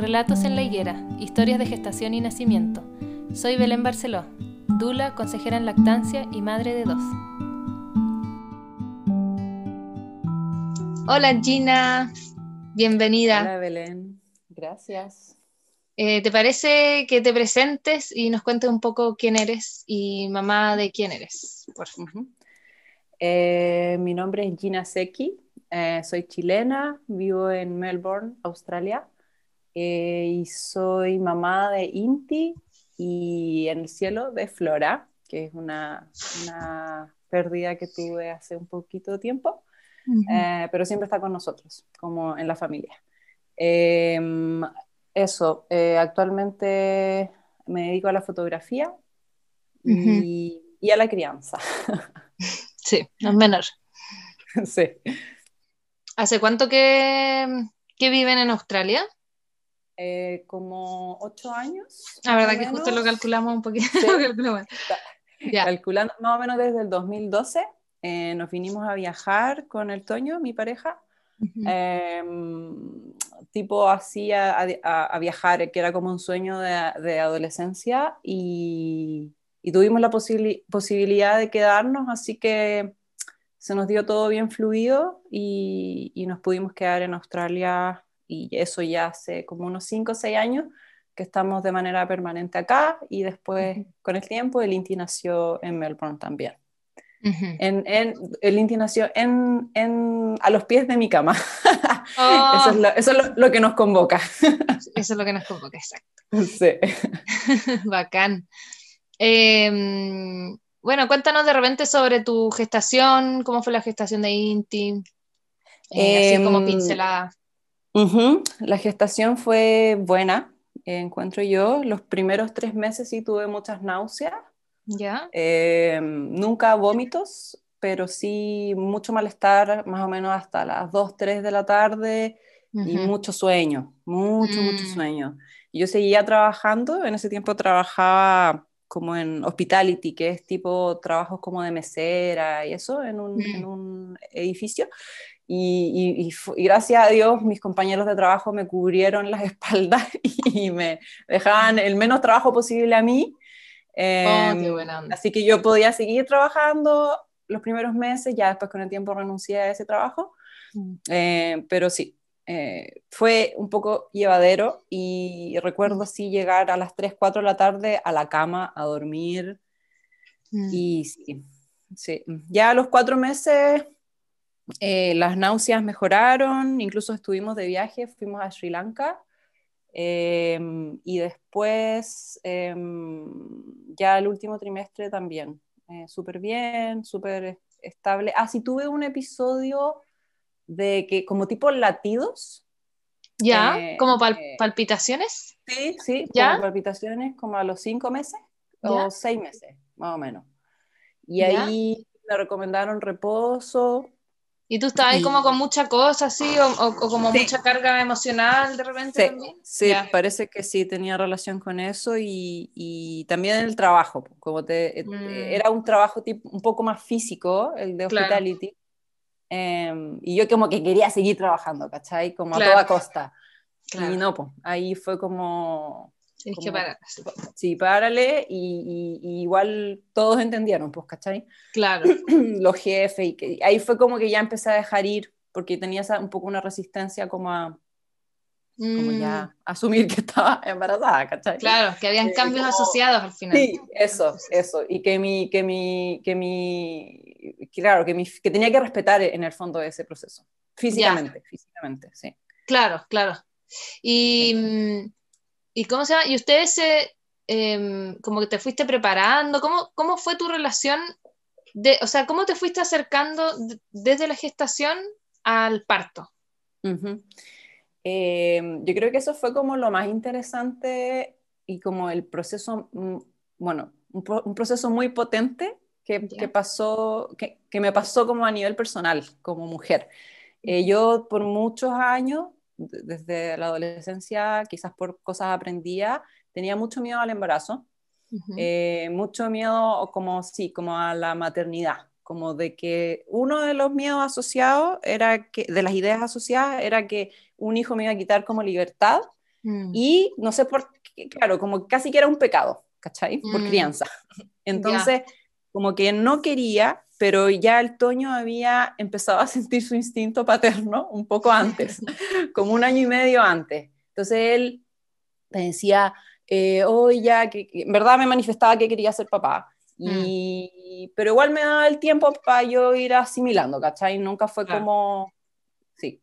Relatos en la higuera, historias de gestación y nacimiento. Soy Belén Barceló, Dula, consejera en lactancia y madre de dos. Hola Gina, bienvenida. Hola Belén, gracias. Eh, ¿Te parece que te presentes y nos cuentes un poco quién eres y mamá de quién eres? Por favor. Eh, mi nombre es Gina Seki, eh, soy chilena, vivo en Melbourne, Australia, y soy mamá de Inti y en el cielo de Flora, que es una, una pérdida que tuve hace un poquito de tiempo, pero siempre está con nosotros, como en la familia. Em, eso, actualmente me dedico a la fotografía y, y a la crianza. Sí, no es menor. Sí. ¿Hace cuánto que, que viven en Australia? Eh, como ocho años. La verdad que justo lo calculamos un poquito. Calculando más o menos desde el 2012, eh, nos vinimos a viajar con el Toño, mi pareja. Em, tipo así a, a, viajar, que era como un sueño de, de adolescencia y, y tuvimos la posibilidad de quedarnos, así que se nos dio todo bien fluido y, y, nos pudimos quedar en Australia y eso ya hace como unos 5 o 6 años que estamos de manera permanente acá y después con el tiempo el Inti nació en Melbourne también. en, en, el Inti nació en, en, a los pies de mi cama. Eso es, lo, eso es lo, que nos convoca. eso es lo que nos convoca, exacto. Sí. Bacán. Eh, bueno, cuéntanos de repente sobre tu gestación, cómo fue la gestación de Inti, eh, así como em, pincelada. La gestación fue buena, encuentro yo. Los primeros tres meses sí tuve muchas náuseas. ¿Ya? Em, nunca vómitos, pero sí mucho malestar, más o menos hasta las 2, 3 de la tarde y mucho sueño, mucho, mucho mm. sueño. Yo seguía trabajando, en ese tiempo trabajaba como en hospitality, que es tipo trabajos como de mesera y eso, en un, en un edificio. Y, y, gracias a Dios mis compañeros de trabajo me cubrieron las espaldas y me dejaban el menos trabajo posible a mí. Oh, em, así que yo podía seguir trabajando los primeros meses, ya después con el tiempo renuncié a ese trabajo. Mm. Eh, pero sí, eh, fue un poco llevadero y recuerdo sí llegar a las 3, 4 de la tarde a la cama a dormir mm. y sí, sí, ya a los cuatro meses eh, las náuseas mejoraron, incluso estuvimos de viaje, fuimos a Sri Lanka em, y después em, ya el último trimestre también, eh, súper bien, súper estable. Ah, sí, tuve un episodio de que como tipo latidos. Ya, eh, como eh, palpitaciones. Sí, sí, ¿Ya? como palpitaciones como a los cinco meses o seis meses, más o menos. Y ahí me recomendaron reposo. ¿Y tú estabas ahí como con mucha cosa así o, como mucha carga emocional de repente sí, también? Sí, parece que sí, tenía relación con eso y, y también el trabajo, como te, eh, mm. era un trabajo tipo, un poco más físico, el de hospitality, Em, y yo como que quería seguir trabajando, ¿cachai? Como a toda costa. Y no, pues ahí fue como... Tienes que parar. Sí, párale y, y, igual todos entendieron, pues, ¿cachai? Claro. Los jefes, y que, ahí fue como que ya empecé a dejar ir, porque tenía un poco una resistencia como a, como ya mm. asumir que estaba embarazada, ¿cachai? Claro, que habían cambios asociados al final. Sí, eso, eso, y que mi, que mi, que mi claro, que, que, tenía que respetar en el fondo ese proceso, físicamente, físicamente, sí. Claro, claro. Y, ¿y cómo se llama? ¿Y ustedes se, em, como que te fuiste preparando? ¿Cómo, ¿Cómo fue tu relación? De, o sea, ¿cómo te fuiste acercando desde la gestación al parto? Em, yo creo que eso fue como lo más interesante y como el proceso, mm, bueno, un proceso muy potente que, pasó, que, que, me pasó como a nivel personal, como mujer. Eh, yo por muchos años, desde la adolescencia, quizás por cosas aprendidas, tenía mucho miedo al embarazo, eh, mucho miedo como, sí, como a la maternidad, como de que uno de los miedos asociados era que, de las ideas asociadas, era que un hijo me iba a quitar como libertad Mm. Y no sé por qué, claro, como casi que era un pecado, ¿cachai? Por mm. crianza. Entonces, como que no quería, pero ya el Toño había empezado a sentir su instinto paterno un poco antes, como un año y medio antes. Entonces él me decía, eh, hoy ya, que, en verdad me manifestaba que quería ser papá. Y, mm. Pero igual me daba el tiempo para yo ir asimilando, ¿cachai? Nunca fue como... Sí.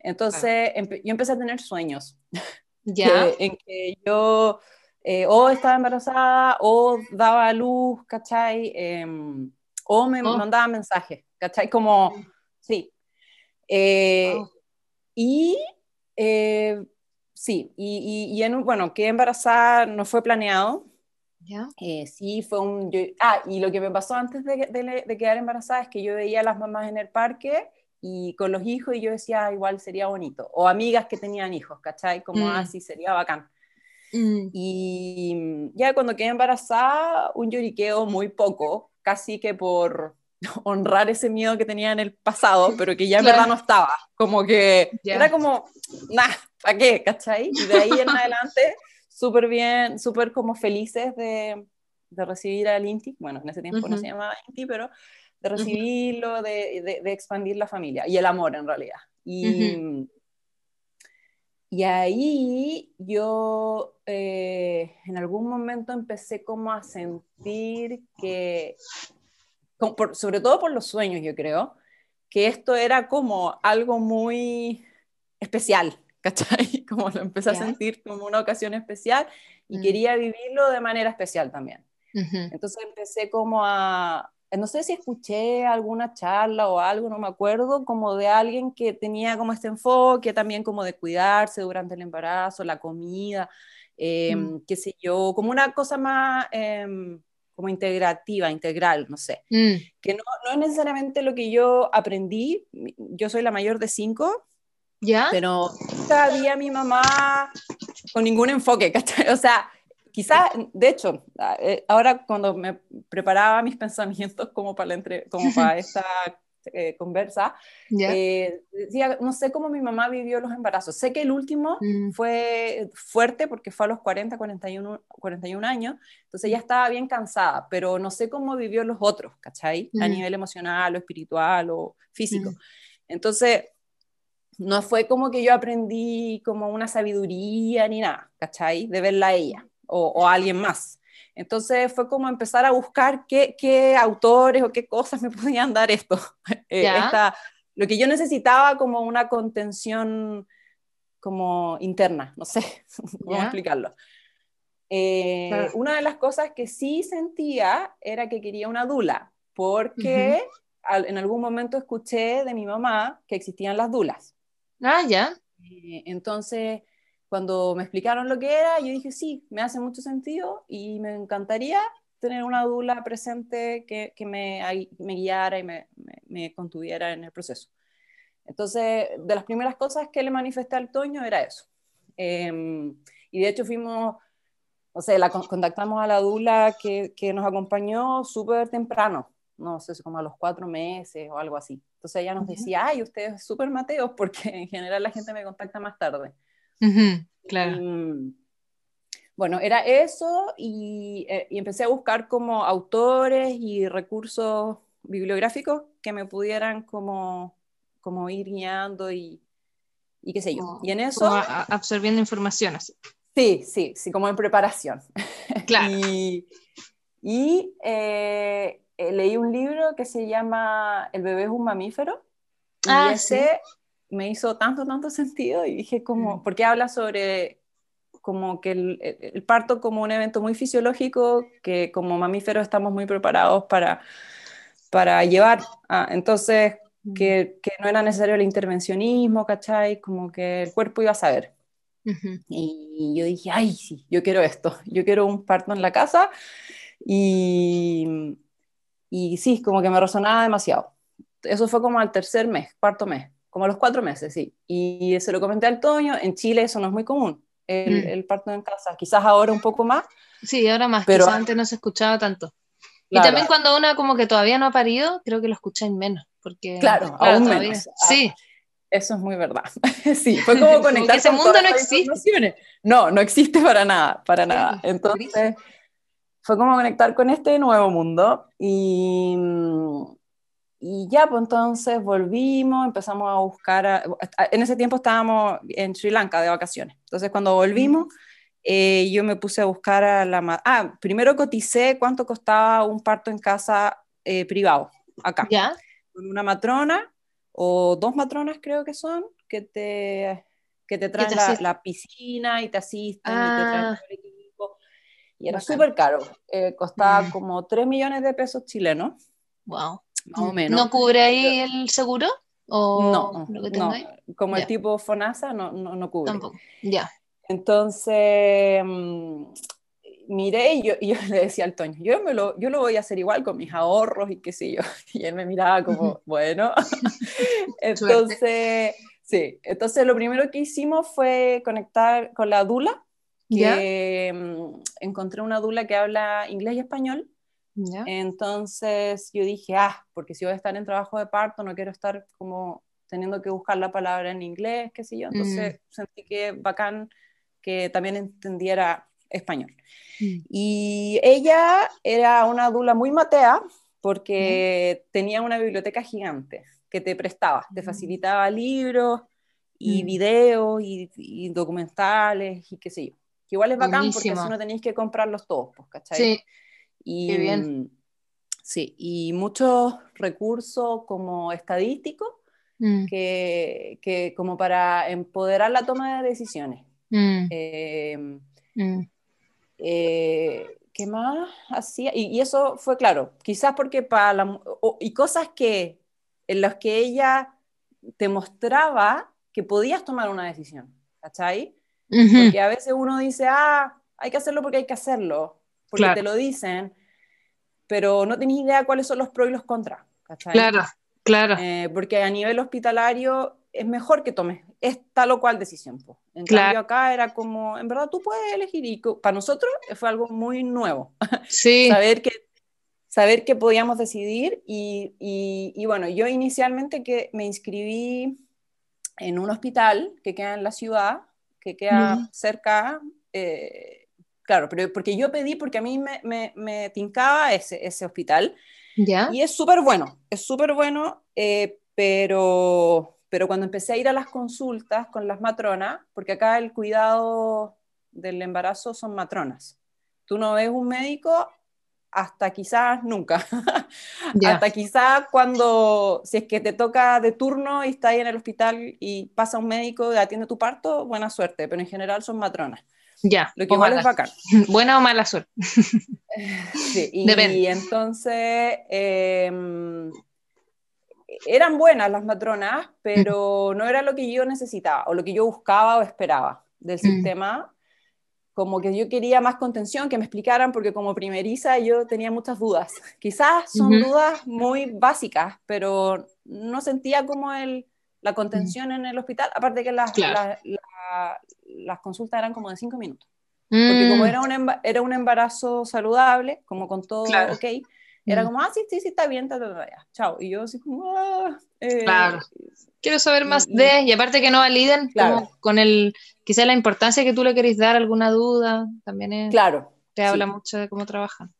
Entonces yo empecé a tener sueños. Ya. en que yo eh, o estaba embarazada o daba a luz, ¿cachai? Em, o me oh. mandaba mensajes, ¿cachai? Como, sí. Eh, y eh, sí, y, y, en, bueno, que embarazada no fue planeado. ¿Ya? sí, fue un... ah, y lo que me pasó antes de, de, quedar embarazada es que yo veía a las mamás en el parque y con los hijos y yo decía, ah, igual sería bonito. O amigas que tenían hijos, ¿cachai? Como así, mm. ah, sería bacán. Mm. Y ya cuando quedé embarazada, un lloriqueo muy poco, casi que por honrar ese miedo que tenía en el pasado, pero que ya en verdad no estaba. Como que era como, nah, ¿para qué? ¿Cachai? Y de ahí en adelante, súper bien, súper como felices de, de recibir al INTI. Bueno, en ese tiempo no se llamaba INTI, pero de recibirlo, de, de, expandir la familia y el amor en realidad. Y, y ahí yo eh, en algún momento empecé como a sentir que, sobre todo por los sueños, yo creo, que esto era como algo muy especial, ¿cachai? Como lo empecé a sentir como una ocasión especial y mm. quería vivirlo de manera especial también. Entonces empecé como a, no sé si escuché alguna charla o algo, no me acuerdo, como de alguien que tenía como este enfoque también como de cuidarse durante el embarazo, la comida, em, mm. qué sé yo, como una cosa más em, como integrativa, integral, no sé, mm. que no, no, es necesariamente lo que yo aprendí, yo soy la mayor de cinco, ¿Ya? pero todavía mi mamá con ningún enfoque, ¿cachai? O sea, quizás, de hecho, eh, ahora cuando me preparaba mis pensamientos como para, entre, como para esta eh, conversa, eh, decía, no sé cómo mi mamá vivió los embarazos. Sé que el último mm. fue fuerte porque fue a los 40, 41, 41 años, entonces ya estaba bien cansada, pero no sé cómo vivió los otros, ¿cachai? A mm. nivel emocional o espiritual o físico. Mm. Entonces, no fue como que yo aprendí como una sabiduría ni nada, ¿cachai? De verla a ella o, alguien más. Entonces fue como empezar a buscar qué, qué, autores o qué cosas me podían dar esto. Eh, lo que yo necesitaba como una contención como interna, no sé cómo explicarlo. Eh, una de las cosas que sí sentía era que quería una dula, porque en algún momento escuché de mi mamá que existían las dulas. Ah, ya. Eh, entonces cuando me explicaron lo que era, yo dije, sí, me hace mucho sentido y me encantaría tener una dula presente que, que me, me, guiara y me, me, contuviera en el proceso. Entonces, de las primeras cosas que le manifesté al Toño era eso. Em, y de hecho fuimos, o sea, la, contactamos a la dula que, que nos acompañó súper temprano, no sé, como a los cuatro meses o algo así. Entonces ella nos decía, ay, ustedes súper mateos, porque en general la gente me contacta más tarde claro. Bueno, era eso eh, y, empecé a buscar como autores y recursos bibliográficos que me pudieran como, como ir guiando y, y qué sé yo. y en eso... absorbiendo información así. Sí, sí, sí, como en preparación. Claro. y, eh, eh, leí un libro que se llama El bebé es un mamífero. Ah, y ese, me hizo tanto, tanto sentido y dije como, porque habla sobre como que el, parto como un evento muy fisiológico que como mamíferos estamos muy preparados para, para llevar. entonces, mm. que, que, no era necesario el intervencionismo, ¿cachai? Como que el cuerpo iba a saber. Y yo dije, ay, sí, yo quiero esto, yo quiero un parto en la casa. Y, y sí, como que me resonaba demasiado. Eso fue como al tercer mes, cuarto mes como a los cuatro meses, sí. Y se lo comenté al Toño, en Chile eso no es muy común, el, mm. parto en casa, quizás ahora un poco más. Sí, ahora más, pero antes no se escuchaba tanto. Y también cuando una como que todavía no ha parido, creo que lo escucháis menos, porque... Claro, aún menos. Sí. Eso es muy verdad. sí, fue como conectar. ese mundo no existe. No, no existe para nada, para nada. Entonces, fue como conectar con este nuevo mundo y, y ya, pues entonces volvimos, empezamos a buscar, en ese tiempo estábamos en Sri Lanka de vacaciones. Entonces, cuando volvimos, eh, yo me puse a buscar a la... Ah, primero coticé cuánto costaba un parto en casa eh, privado, acá. ¿Ya? Con una matrona o dos matronas creo que son, que te, que te traen la, piscina y te asisten y te traen ah. el equipo. Y era súper caro, eh, costaba mm. como 3 millones de pesos chilenos. Wow. Más o menos. ¿No cubre ahí el seguro? ¿O no, no. como el tipo FONASA no, no, no cubre. Tampoco, ya. Entonces, mm, miré y yo, yo, le decía al Toño, yo, me lo, yo lo voy a hacer igual con mis ahorros y qué sé yo. Y él me miraba como, bueno. entonces, sí, entonces lo primero que hicimos fue conectar con la Dula, que mm, encontré una Dula que habla inglés y español. Entonces yo dije, ah, porque si voy a estar en trabajo de parto, no quiero estar como teniendo que buscar la palabra en inglés, qué sé yo. Entonces mm. sentí que bacán que también entendiera español. Mm. Y ella era una dula muy matea porque tenía una biblioteca gigante que te prestaba, te mm. facilitaba libros y mm. videos y, documentales y qué sé yo. Que igual es bacán porque así no tenéis que comprarlos todos, pues, ¿cachai? Sí. Y, bien. Sí, y muchos recursos como estadísticos que, que, como para empoderar la toma de decisiones. Eh, eh, ¿Qué más hacía? Y, eso fue claro, quizás porque para la... y cosas que en las que ella te mostraba que podías tomar una decisión, ¿cachai? Porque a veces uno dice, ah, hay que hacerlo porque hay que hacerlo, porque te lo dicen, pero no tenés idea cuáles son los pros y los contras, ¿cachai? Claro, claro. Eh, porque a nivel hospitalario es mejor que tomes es tal o cual decisión. En cambio acá era como, en verdad tú puedes elegir y para nosotros fue algo muy nuevo. Sí. saber, que, saber que podíamos decidir y, y, bueno, yo inicialmente que me inscribí en un hospital que queda en la ciudad, que queda cerca, eh, claro, pero porque yo pedí porque a mí me, me, me tincaba ese, ese hospital. ¿Ya? Y es súper bueno, es súper bueno, eh, pero pero cuando empecé a ir a las consultas con las matronas, porque acá el cuidado del embarazo son matronas. Tú no ves un médico hasta quizás nunca. hasta quizás cuando, si es que te toca de turno y estás ahí en el hospital y pasa un médico y atiende tu parto, buena suerte, pero en general son matronas. Ya. Lo que igual es bacán. Buena o mala suerte. sí, y, y entonces eh, eran buenas las matronas, pero no era lo que yo necesitaba o lo que yo buscaba o esperaba del sistema. Como que yo quería más contención, que me explicaran, porque como primeriza yo tenía muchas dudas. Quizás son dudas muy básicas, pero no sentía como el, la contención en el hospital, aparte que las, las consultas eran como de cinco minutos. Porque como mm. era un, era un embarazo saludable, como con todo ok, era mm. como, ah, sí, sí, sí, está bien, chao. Y yo así como, ah, eh, claro. Quiero saber más de, y aparte que no validen, claro. con el, quizá la importancia que tú le querés dar, alguna duda, también es, claro, te habla mucho de cómo trabajan.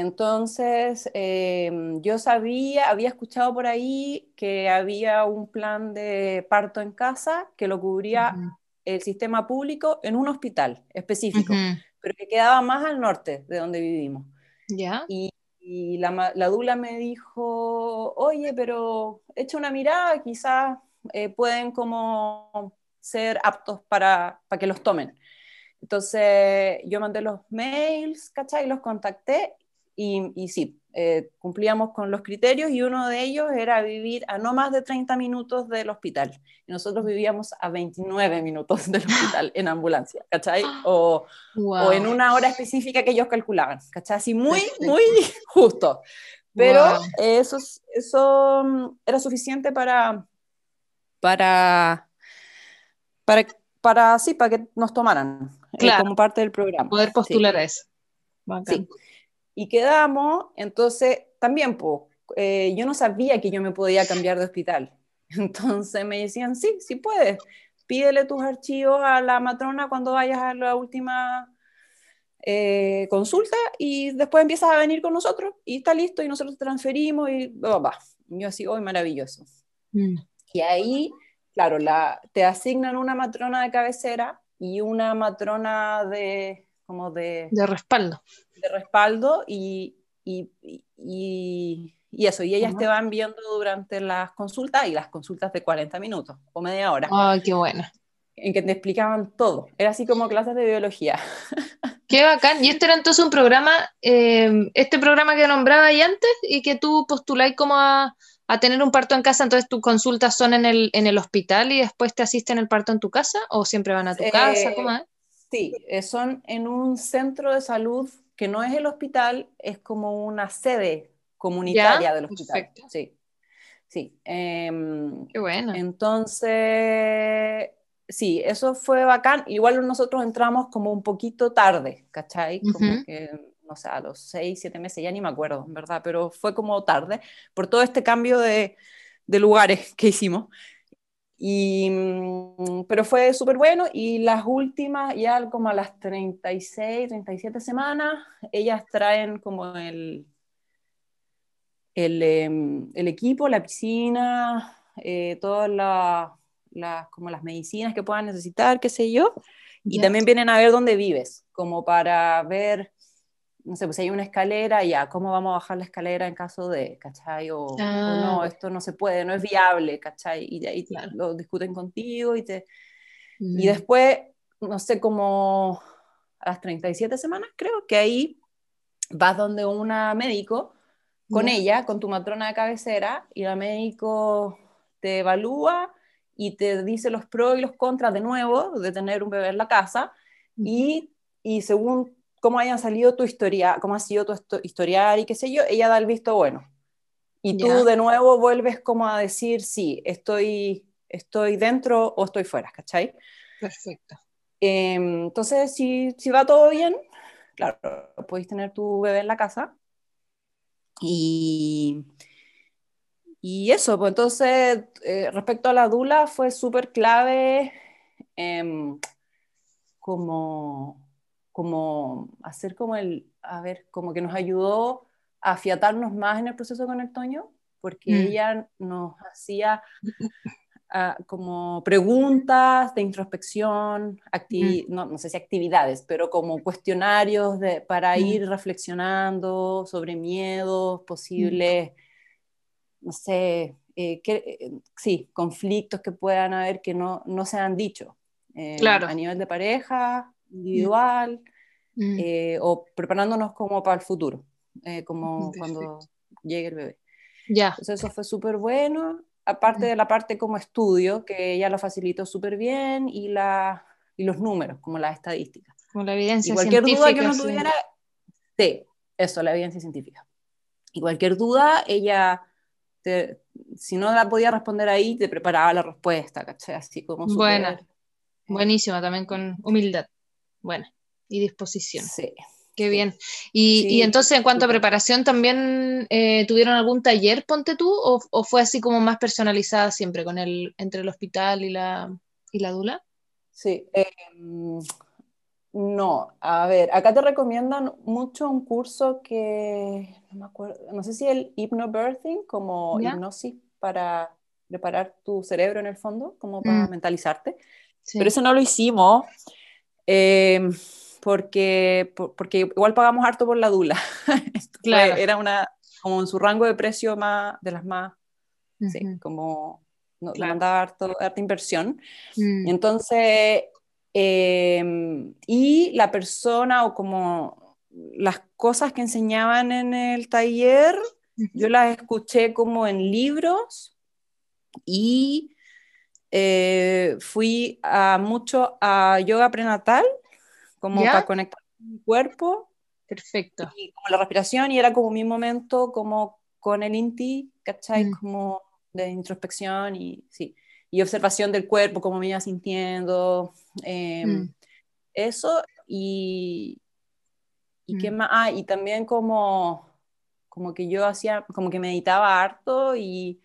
Entonces em, yo sabía, había escuchado por ahí que había un plan de parto en casa que lo cubría el sistema público en un hospital específico, pero que quedaba más al norte de donde vivimos. Y, la, la, dula me dijo, oye, pero echa una mirada, quizás eh, pueden como ser aptos para, para que los tomen. Entonces yo mandé los mails, ¿cachai? Los contacté y, y sí, eh, cumplíamos con los criterios y uno de ellos era vivir a no más de 30 minutos del hospital. Y nosotros vivíamos a 29 minutos del hospital en ambulancia, ¿cachai? O, o en una hora específica que ellos calculaban, ¿cachai? Así muy, muy justo. Pero eso, eso mm, era suficiente para, para, para, para, sí, para que nos tomaran eh, como parte del programa. Poder postular a eso. Sí y quedamos, entonces también, pues, yo no sabía que yo me podía cambiar de hospital. Entonces me decían, sí, sí puedes, pídele tus archivos a la matrona cuando vayas a la última eh, consulta y después empiezas a venir con nosotros y está listo y nosotros te transferimos y va, Yo así, hoy maravilloso. Mm. Y ahí, claro, la, te asignan una matrona de cabecera y una matrona de como de... De respaldo. De respaldo y, y, y, y eso, y ellas te van viendo durante las consultas y las consultas de 40 minutos o media hora. ¡Ay, qué bueno! En que te explicaban todo. Era así como clases de biología. Qué bacán. Y este era entonces un programa, eh, este programa que nombraba ahí antes y que tú postuláis como a, a, tener un parto en casa, entonces tus consultas son en el, en el hospital y después te asisten el parto en tu casa o siempre van a tu casa, ¿cómo es? Sí, eh, son en un centro de salud que no es el hospital, es como una sede comunitaria del hospital. Sí, sí. Em, Qué bueno. Entonces, sí, eso fue bacán. Igual nosotros entramos como un poquito tarde, ¿cachai? Como que, no sé, a los seis, siete meses, ya ni me acuerdo, en verdad, pero fue como tarde por todo este cambio de, de lugares que hicimos. Y, mm, pero fue súper bueno y las últimas, ya como a las 36, 37 semanas, ellas traen como el, el, em, el equipo, la piscina, eh, todas las, como las medicinas que puedan necesitar, qué sé yo, y también vienen a ver dónde vives, como para ver, no sé, pues si hay una escalera, ya, ¿cómo vamos a bajar la escalera en caso de, ¿cachai? O, no, ah. esto no se puede, no es viable, ¿cachai? Y ahí lo discuten contigo y te... Y mm. después, no sé, como a las 37 semanas, creo que ahí vas donde una médico con ella, con tu matrona de cabecera, y la médico te evalúa y te dice los pros y los contras de nuevo de tener un bebé en la casa, y, y según cómo hayan salido tu historia, cómo ha sido tu historial y qué sé yo, ella da el visto bueno. Y tú de nuevo vuelves como a decir, sí, estoy, estoy dentro o estoy fuera, ¿cachai? Perfecto. Em, entonces, si, si va todo bien, claro, podéis tener tu bebé en la casa y, y eso, pues entonces, eh, respecto a la dula, fue súper clave em, como, como hacer como el, a ver, como que nos ayudó a afiatarnos más en el proceso con el Toño, porque mm. ella nos hacía ah, como preguntas de introspección, mm. no, no, sé si actividades, pero como cuestionarios de, para mm. ir reflexionando sobre miedos, posibles, no sé, eh, eh, sí, conflictos que puedan haber que no, no se han dicho. Eh, claro. A nivel de pareja, individual, o preparándonos como para el futuro, como cuando llegue el bebé. Ya. Entonces eso fue súper bueno aparte de la parte como estudio, que ella lo facilitó súper bien, y, la, y los números, como las estadísticas. Como la evidencia y cualquier duda que uno tuviera, sí, eso, la evidencia científica. Y cualquier duda, ella, si no la podía responder ahí, te preparaba la respuesta, ¿cachai? Así como Buena, buenísima, también con humildad, buena, y disposición. Sí. Qué bien. Y, entonces, en cuanto a preparación, ¿también eh, tuvieron algún taller, ponte tú, o, fue así como más personalizada siempre con el, entre el hospital y la, y la dula? Sí. Em, no, a ver, acá te recomiendan mucho un curso que, no me acuerdo, no sé si el hypnobirthing, como hipnosis para preparar tu cerebro en el fondo, como para mm. mentalizarte. Pero eso no lo hicimos. Eh, porque, porque igual pagamos harto por la dula. claro. era una, como en su rango de precio más, de las más, sí, como no, claro. mandaba harto, harta inversión. Mm. Entonces, em, y la persona o como las cosas que enseñaban en el taller, yo las escuché como en libros y eh, fui a mucho a yoga prenatal como para conectar con mi cuerpo. Perfecto. Y como la respiración, y era como mi momento como con el INTI, ¿cachai? Mm. Como de introspección y, sí, y observación del cuerpo, cómo me iba sintiendo. Em, mm. Eso, y, y qué mm. más, ah, y también como, como que yo hacía, como que meditaba harto y,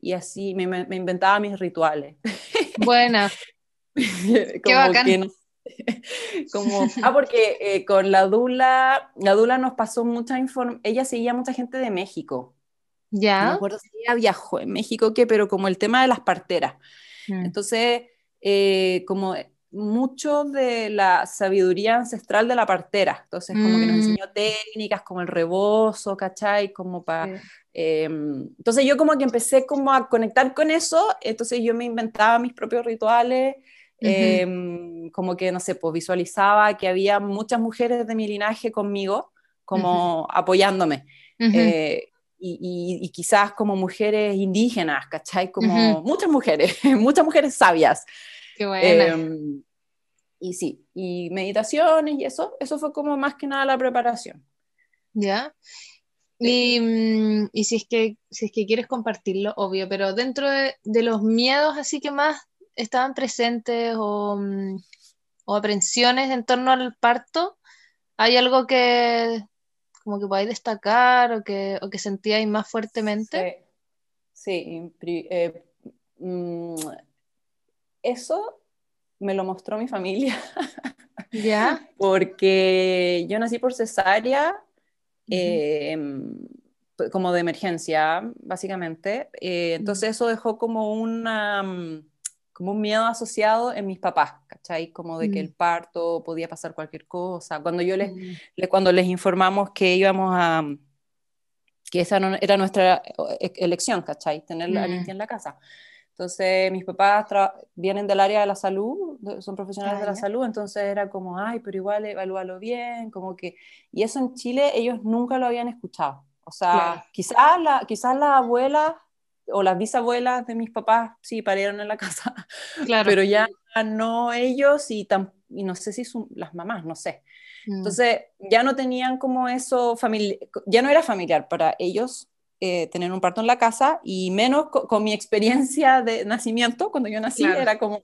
y así me, me inventaba mis rituales. Buena. Qué bacán. como, ah, porque eh, con la Dula, la Dula nos pasó mucha información, ella seguía mucha gente de México. Ya. No me acuerdo si ella viajó en México, ¿qué? Pero como el tema de las parteras. Mm. Entonces, eh, como mucho de la sabiduría ancestral de la partera. Entonces, como que nos mm. enseñó técnicas como el rebozo, ¿cachai? Como para... Em, entonces yo como que empecé como a conectar con eso, entonces yo me inventaba mis propios rituales, Em, como que, no sé, pues visualizaba que había muchas mujeres de mi linaje conmigo, como apoyándome. Eh, y, quizás como mujeres indígenas, ¿cachai? Como muchas mujeres, muchas mujeres sabias. Qué buena. Em, y sí, y meditaciones y eso, eso fue como más que nada la preparación. ¿Ya? Y, mm, y, si, es que, si es que quieres compartirlo, obvio, pero dentro de, de, los miedos así que más estaban presentes mm, o, aprensiones en torno al parto? ¿Hay algo que como que podáis destacar o que, o que sentíais más fuertemente? Sí, eh, mm, eso me lo mostró mi familia. ¿Ya? Porque yo nací por cesárea, em, como de emergencia, básicamente. Eh, entonces eso dejó como una mm, como un miedo asociado en mis papás, ¿cachai? Como de que mm. el parto podía pasar cualquier cosa. Cuando yo les, mm. cuando les informamos que íbamos a, que esa no, era nuestra e, elección, ¿cachai? Tener a mm. en la casa. Entonces, mis papás vienen del área de la salud, son profesionales de la salud, entonces era como, ay, pero igual evalúalo bien, como que... Y eso en Chile ellos nunca lo habían escuchado. O sea, quizás la, quizás las abuelas o las bisabuelas de mis papás sí parieron en la casa, claro. pero ya no ellos y, y no sé si son las mamás, no sé. Mm. Entonces ya no tenían como eso, ya no era familiar para ellos eh, tener un parto en la casa y menos con, mi experiencia de nacimiento, cuando yo nací, era como,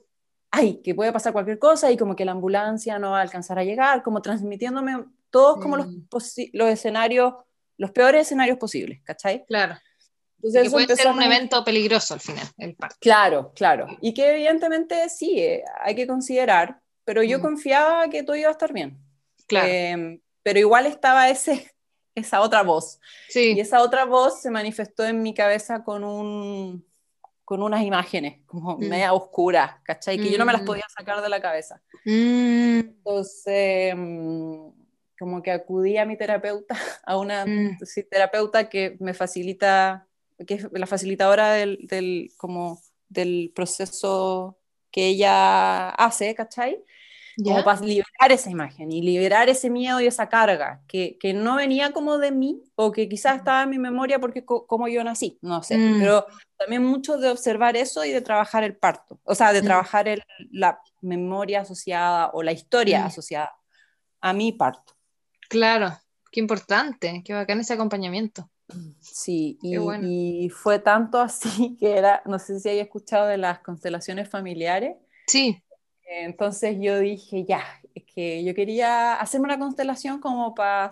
ay, que puede pasar cualquier cosa y como que la ambulancia no va a alcanzar a llegar, como transmitiéndome todos como los, los escenarios, los peores escenarios posibles, ¿cachai? Claro. Entonces, que puede ser un evento peligroso al final, el parto. Claro, claro. Y que evidentemente sí, eh, hay que considerar, pero yo mm. confiaba que todo iba a estar bien. Claro. Em, pero igual estaba ese, esa otra voz. Sí. Y esa otra voz se manifestó en mi cabeza con, un, con unas imágenes, como mm. media oscuras, ¿cachai? Que yo no me las mm. podía sacar de la cabeza. Entonces, em, como que acudí a mi terapeuta, a una terapeuta que me facilita que es la facilitadora del, del, como del proceso que ella hace, ¿cachai? Como para liberar esa imagen y liberar ese miedo y esa carga que, que, no venía como de mí o que quizás estaba en mi memoria porque como yo nací, no sé, mm. pero también mucho de observar eso y de trabajar el parto, o sea, de mm. trabajar el, la memoria asociada o la historia mm. asociada a mi parto. Claro, qué importante, qué bacán ese acompañamiento. Sí, y, fue tanto así que era, no sé si hay escuchado de las constelaciones familiares. Sí. Entonces yo dije, ya, es que yo quería hacerme una constelación como para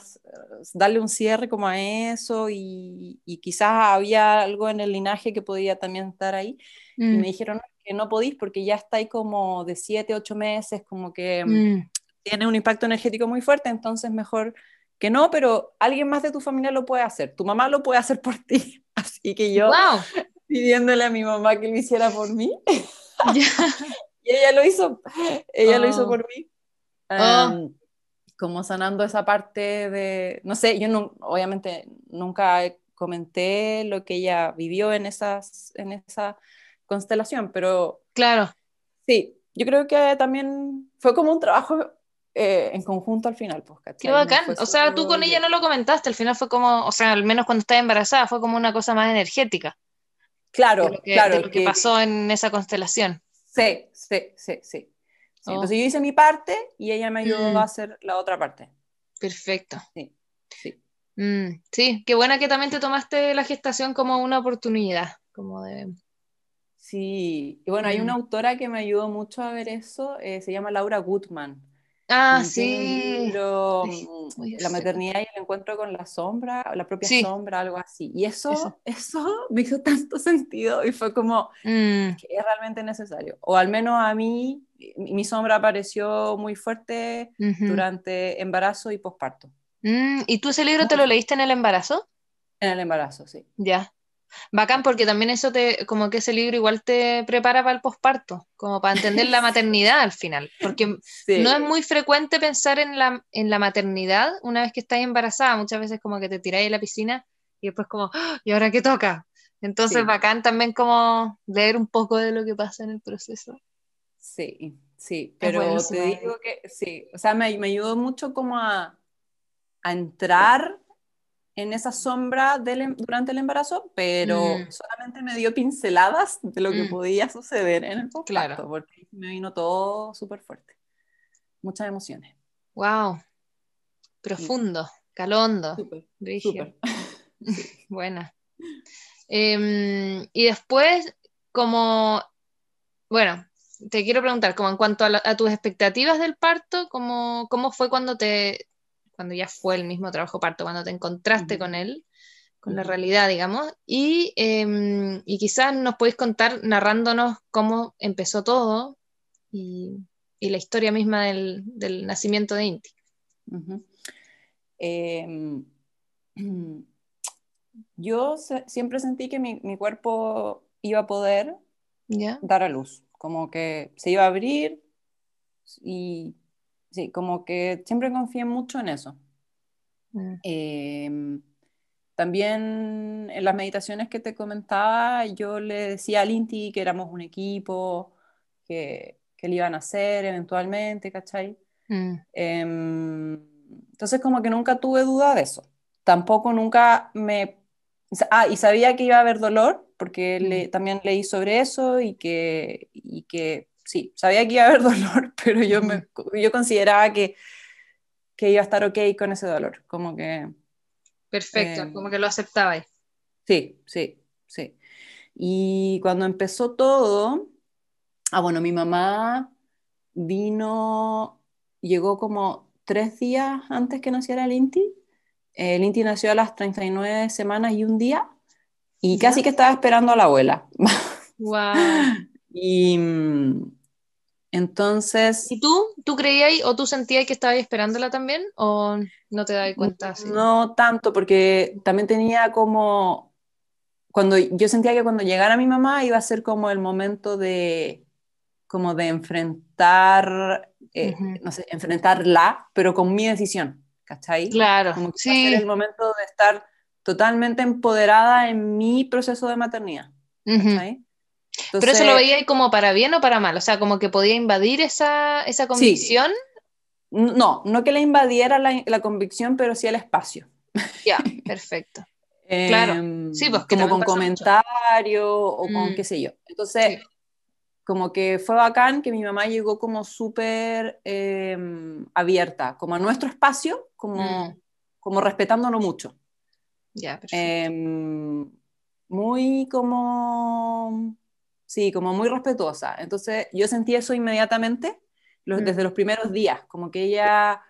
darle un cierre como a eso y, quizás había algo en el linaje que podía también estar ahí. Y me mm. dijeron que no podís porque ya está ahí como de 7, 8 meses, como que mm. tiene un impacto energético muy fuerte, entonces mejor que no, pero alguien más de tu familia lo puede hacer, tu mamá lo puede hacer por ti. Así que yo pidiéndole a mi mamá que lo hiciera por mí. y ella lo hizo, ella lo hizo oh. por mí. Oh. como sanando esa parte de, no sé, yo no, obviamente nunca comenté lo que ella vivió en, esas, en esa constelación, pero... Claro. Sí, yo creo que también fue como un trabajo eh, en conjunto al final, pues, Qué bacán. o sea, tú con ella no lo comentaste, al final fue como, o sea, al menos cuando estaba embarazada, fue como una cosa más energética. Claro, claro. lo que, pasó en esa constelación. Sí, sí, sí, sí. Oh. Entonces yo hice mi parte y ella me ayudó mm. a hacer la otra parte. Perfecto. Sí, sí. Mm, sí, qué buena que también te tomaste la gestación como una oportunidad, como de... Sí, y bueno, hay una mm. autora que me ayudó mucho a ver eso, eh, se llama Laura Gutman. Ah, sí. Ay, mm, La maternidad y el encuentro con la sombra, la propia Sí. sombra, algo así. Y eso, Eso. eso me hizo tanto sentido y fue como Mm, que es realmente necesario. O al menos a mí, mi mi sombra apareció muy fuerte durante embarazo y posparto. Mm, ¿y tú ese libro te lo leíste en el embarazo? En el embarazo, sí. Ya. Bacán, porque también eso te, como que ese libro igual te prepara para el posparto, como para entender la maternidad al final, porque Sí. no es muy frecuente pensar en la, en la maternidad una vez que estás embarazada, muchas veces como que te tiráis a la piscina y después como, "Ah, ¿y ahora qué toca? Entonces Sí. bacán también como leer un poco de lo que pasa en el proceso. Sí, sí, pero te digo que sí, o sea, me, me ayudó mucho como a, a entrar en esa sombra del em- durante el embarazo, pero Mm. solamente me dio pinceladas de lo que Mm. podía suceder en el posparto, Claro. porque me vino todo súper fuerte, muchas emociones. Wow, profundo, calondo, Súper. Buena. Em, y después, como, bueno, te quiero preguntar, como en cuanto a, la- a tus expectativas del parto, como, ¿cómo fue cuando te, cuando ya fue el mismo trabajo parto, cuando te encontraste con él, con la realidad, digamos? Y, em, y quizás nos podéis contar narrándonos cómo empezó todo y, y la historia misma del, del nacimiento de Inti. Em, yo se- siempre sentí que mi, mi cuerpo iba a poder ¿Ya? dar a luz, como que se iba a abrir y sí, como que siempre confié mucho en eso. Mm, Eh, también en las meditaciones que te comentaba, yo le decía a Linti que éramos un equipo, que, que le iban a hacer eventualmente, ¿cachai? mm, Em, entonces como que nunca tuve duda de eso. Tampoco nunca me... Ah, y sabía que iba a haber dolor, porque le- también leí sobre eso y que, y que sí, sabía que iba a haber dolor, pero yo, me, yo consideraba que, que iba a estar ok con ese dolor. Como que Perfecto, Em, como que lo aceptabais. sí, sí, sí. Y cuando empezó todo, ah, bueno, mi mamá vino, llegó como tres días antes que naciera el Inti. El Inti nació a las 39 semanas y un día, y ¿Ya? casi que estaba esperando a la abuela. Wow. Y mm, entonces, ¿Y tú? ¿Tú creías o tú sentías que estabas esperándola también? ¿O no te dabas cuenta así? no tanto, porque también tenía como, cuando yo sentía que cuando llegara mi mamá iba a ser como el momento de, como de enfrentar, eh, Ujú. no sé, enfrentarla, pero con mi decisión, ¿cachai? Claro, Como que iba a ser sí. el momento de estar totalmente empoderada en mi proceso de maternidad, Ujú. ¿cachai? Pero eso lo veía como para bien o para mal, o sea, como que podía invadir esa, esa convicción. No, no que le invadiera la, la convicción, pero sí el espacio. Ya, perfecto. Claro. Em, Sí, pues, como con pasa mucho. comentarios o con Mm. qué sé yo. Entonces, Sí. como que fue bacán que mi mamá llegó como súper em, abierta, como a nuestro espacio, como, Mm. como respetándolo mucho. Ya, perfecto. Em, muy como, sí, como muy respetuosa. Entonces yo sentí eso inmediatamente, los- Mm. desde los primeros días, como que ella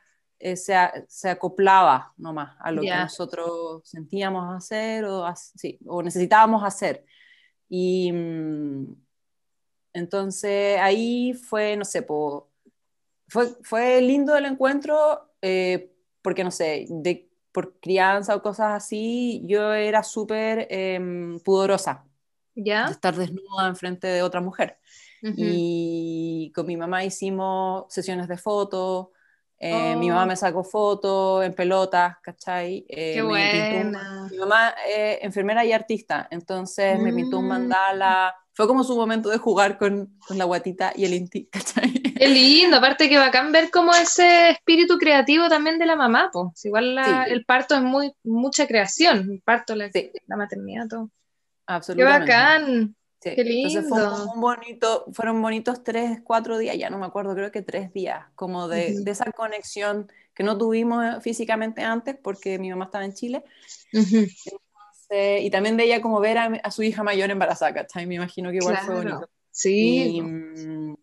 eh, se, a- se acoplaba nomás a lo Ya. que nosotros sentíamos hacer o, as- sí, o necesitábamos hacer. Y mm, entonces ahí fue, no sé, po- fue, fue lindo el encuentro eh, porque, no sé, de, por crianza o cosas así, yo era súper em, pudorosa de ¿Ya? estar desnuda enfrente de otra mujer. Ujú. Y con mi mamá hicimos sesiones de fotos. eh, Mi Oh. mamá me sacó fotos en pelotas, ¿cachai? Eh, Qué pintó un- buena. mi mamá es enfermera y artista, entonces me pintó un Mm. mandala. Fue como su momento de jugar con, con la guatita y el inti, ¿cachai? Qué lindo, aparte que bacán ver como ese espíritu creativo también de la mamá, pues. Igual la- Sí. el parto es muy mucha creación, el parto, la, Sí. la maternidad, todo. Qué Absolutamente. bacán. Sí. Qué Entonces fue lindo. un, un bonito, fueron bonitos tres, cuatro días, ya no me acuerdo, creo que tres días, como de, Ujú. de esa conexión que no tuvimos físicamente antes porque mi mamá estaba en Chile. Ujú. Eh, y también de ella como ver a, a su hija mayor embarazada, ¿cachai? Me imagino que igual fue Claro. bonito. Sí. Y,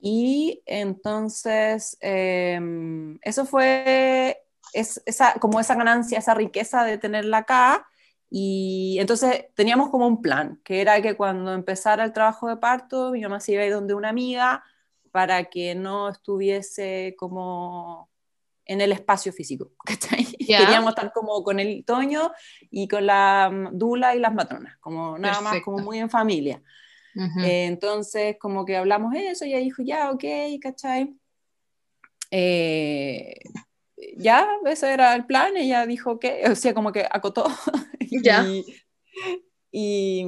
y entonces em, eso fue es, esa, como esa ganancia, esa riqueza de tenerla acá. Y entonces teníamos como un plan, que era que cuando empezara el trabajo de parto, mi mamá se iba a ir donde una amiga para que no estuviese como en el espacio físico. Queríamos estar como con el Toño y con la mm, Dula y las matronas, como nada más, como muy en familia. Eh, entonces, como que hablamos eso, y ella dijo, ya, ok, ¿cachai? Eh, ya, ese era el plan, ella dijo que, o sea, como que acotó. Ya. y,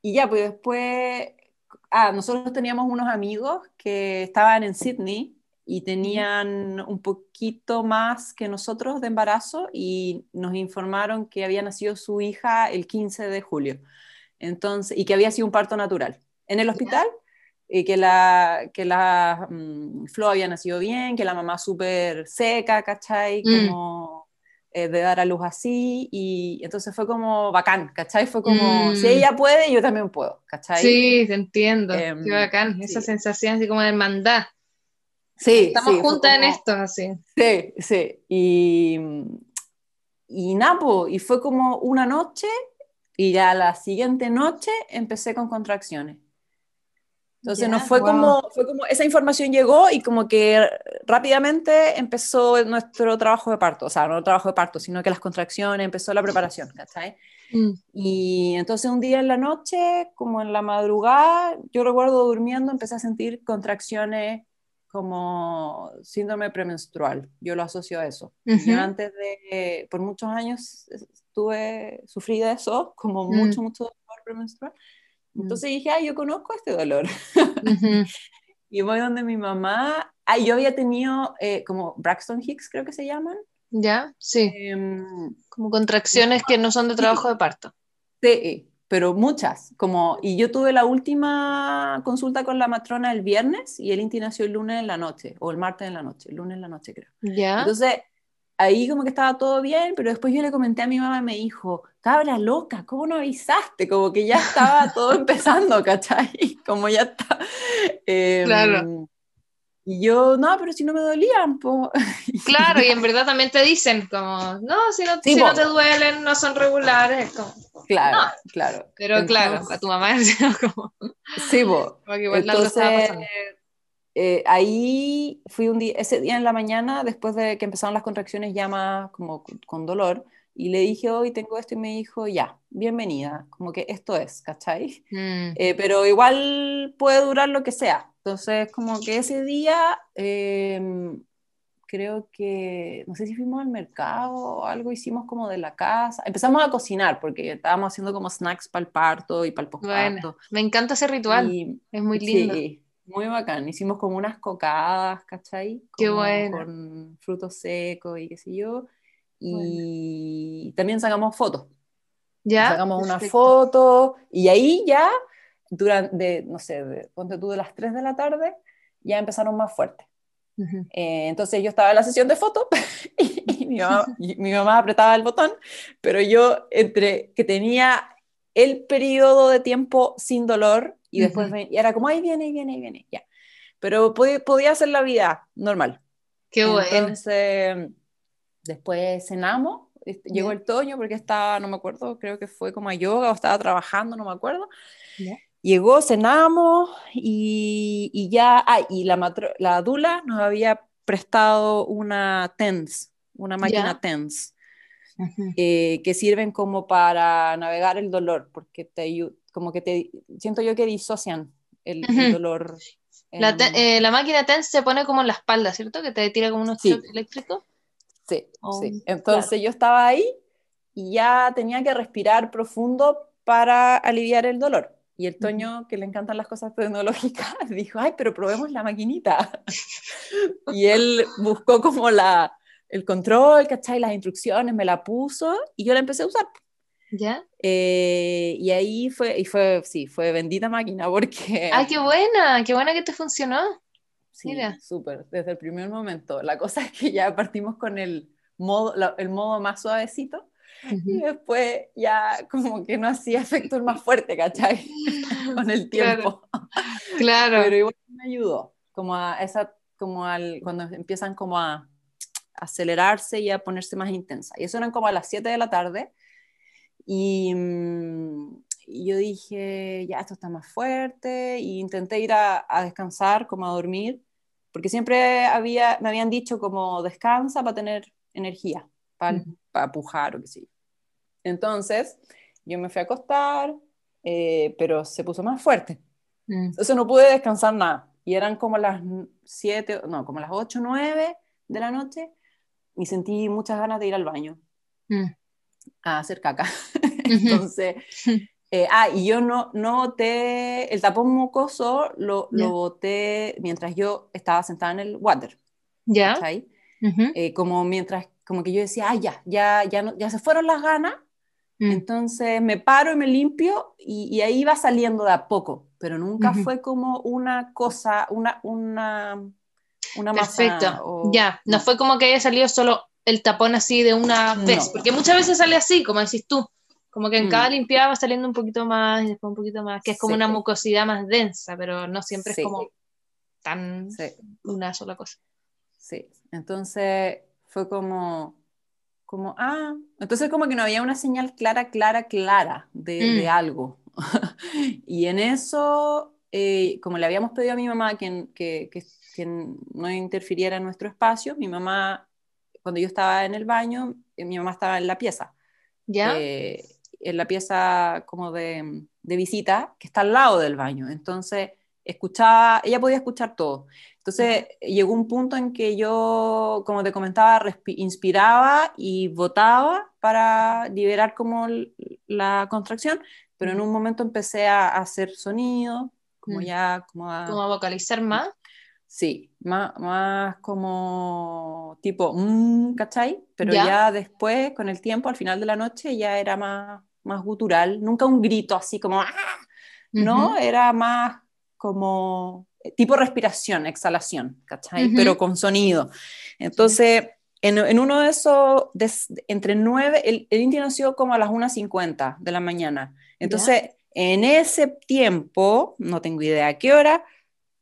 y, ya, pues después, ah, nosotros teníamos unos amigos que estaban en Sydney y tenían un poquito más que nosotros de embarazo y nos informaron que había nacido su hija el 15 de julio. Entonces, y que había sido un parto natural. En el hospital, y que la, que la mm, Flo había nacido bien, que la mamá súper seca, ¿cachai? Mm. Como eh, de dar a luz así, y entonces fue como bacán, ¿cachai? Fue como, si mm. ella puede, yo también puedo, ¿cachai? Sí, te entiendo, em, qué bacán, esa sensación así como de hermandad. Sí, Estamos juntas en esto, así. Sí, sí, y, y Napo, y fue como una noche, y ya la siguiente noche empecé con contracciones. Entonces no fue como, fue como, esa información llegó y como que rápidamente empezó nuestro trabajo de parto, o sea, no el trabajo de parto, sino que las contracciones, empezó la preparación, ¿cachai? Mm. Y entonces un día en la noche, como en la madrugada, yo recuerdo durmiendo, empecé a sentir contracciones como síndrome premenstrual, yo lo asocio a eso. Yo antes de, por muchos años estuve, sufrí de eso, como mm. mucho, mucho dolor premenstrual. Mm. Entonces dije, ay, yo conozco este dolor. y voy donde mi mamá, ay, yo había tenido eh, como Braxton Hicks, creo que se llaman. Ya, sí. Em, como contracciones que no son de trabajo de parto. Sí, pero muchas. Como, y yo tuve la última consulta con la matrona el viernes y el Inti nació el lunes en la noche, o el martes en la noche, el lunes en la noche creo. Ya. Entonces, ahí como que estaba todo bien, pero después yo le comenté a mi mamá y me dijo, cabra loca, ¿cómo no avisaste? Como que ya estaba todo empezando, ¿cachai? Como ya está. claro. Em, y yo, no, pero si no me dolían, pues. Claro, y en verdad también te dicen, como, no, si no, si no te duelen, no son regulares. Como, claro, claro. Pero claro, a tu mamá como. Sí, vos. Entonces, eh, ahí fui un día, ese día en la mañana, después de que empezaron las contracciones ya más como con dolor, y le dije, hoy tengo esto, y me dijo, ya, bienvenida, como que esto es, ¿cachai? Mm. Eh, pero igual puede durar lo que sea. Entonces, como que ese día, em, creo que, no sé si fuimos al mercado o algo, hicimos como de la casa. Empezamos a cocinar porque estábamos haciendo como snacks para el parto y para el postparto. me encanta ese ritual, es muy lindo. Sí, muy bacán. Hicimos como unas cocadas, ¿cachai? Qué bueno. Con frutos secos y qué sé yo. Y también sacamos fotos. ¿Ya? Sacamos una foto y ahí ya, durante, no sé, de, ponte tú de las 3 de la tarde, ya empezaron más fuertes. Eh, entonces yo estaba en la sesión de fotos y, mi, mamá, mi, mamá, apretaba el botón, pero yo entre que tenía el periodo de tiempo sin dolor y después y era como, ahí viene, ahí viene, ahí viene, ya. Pero podía, podía hacer la vida normal. Qué bueno. Entonces, después cenamos, este, llegó el Toño porque estaba, no me acuerdo, creo que fue como a yoga o estaba trabajando, no me acuerdo. Llegó, cenamos y, y ya, ah, y la, la Dula nos había prestado una TENS, una máquina TENS. Eh, que sirven como para navegar el dolor, porque te, como que te, siento yo que disocian el, dolor. La, eh, la, máquina TENS se pone como en la espalda, ¿cierto? Que te tira como unos sí. eléctricos. Sí, oh, sí. Entonces yo estaba ahí y ya tenía que respirar profundo para aliviar el dolor. Y el Toño, que le encantan las cosas tecnológicas, dijo, ay, pero probemos la maquinita. y él buscó como la, el control, ¿cachai? Las instrucciones, me la puso y yo la empecé a usar. ¿Ya? Eh, y ahí fue, y fue, sí, fue bendita máquina porque... ¡Ay, qué buena! ¡Qué buena que te funcionó! Sí, súper, desde el primer momento. La cosa es que ya partimos con el modo, el modo más suavecito y después ya como que no hacía efecto el más fuerte, ¿cachai? con el tiempo. Claro. Pero igual me ayudó, como a esa, como al, cuando empiezan como a acelerarse y a ponerse más intensa. Y eso eran como a las 7 de la tarde. Y, mm, y yo dije, ya, esto está más fuerte. E intenté ir a, a, descansar, como a dormir, porque siempre había, me habían dicho como descansa para tener energía, para, para pujar o qué sé Entonces, yo me fui a acostar, eh, pero se puso más fuerte. Mm. Entonces no pude descansar nada. Y eran como las 7, no, como las 8, 9 de la noche y sentí muchas ganas de ir al baño mm. A hacer caca. Entonces, eh, ah, y yo no, no boté, el tapón mucoso lo, yeah. lo boté mientras yo estaba sentada en el water. Ya. Yeah. Uh -huh. eh, como mientras, como que yo decía, ah, ya, ya, ya, no, ya se fueron las ganas. Mm. Entonces me paro y me limpio y, y, ahí va saliendo de a poco, pero nunca uh -huh. fue como una cosa, una, una, una Perfecto, masa, o... ya, no, no, fue como que haya salido solo el tapón así de una vez, no. porque muchas veces sale así, como decís tú, como que en mm. cada limpiada va saliendo un poquito más y después un poquito más, que es como sí. una mucosidad más densa, pero no siempre sí. es como tan sí. una sola cosa. Sí, entonces fue como, como, ah, entonces como que no había una señal clara, clara, clara de, mm. de algo. y en eso, eh, como le habíamos pedido a mi mamá que, que, que, que, no interfiriera en nuestro espacio, mi mamá, cuando yo estaba en el baño, eh, mi mamá estaba en la pieza. ¿Ya? Eh, en la pieza como de, de, visita, que está al lado del baño. Entonces, escuchaba, ella podía escuchar todo. Entonces, llegó un punto en que yo, como te comentaba, inspiraba y votaba para liberar como la contracción, pero en un momento empecé a, hacer sonido, como ya... Como a, ¿Como a vocalizar más? Sí, más, más como tipo, mmm, ¿cachai? Pero ¿Ya? ya después, con el tiempo, al final de la noche, ya era más, más gutural, nunca un grito así como, ¡ah! No, uh -huh. era más como tipo respiración, exhalación, ¿cachai? Uh -huh. Pero con sonido. Entonces, en, en uno de esos, de, entre nueve, el, el Inti nació como a las 1.50 de la mañana. Entonces, ¿Ya? en ese tiempo, no tengo idea a qué hora,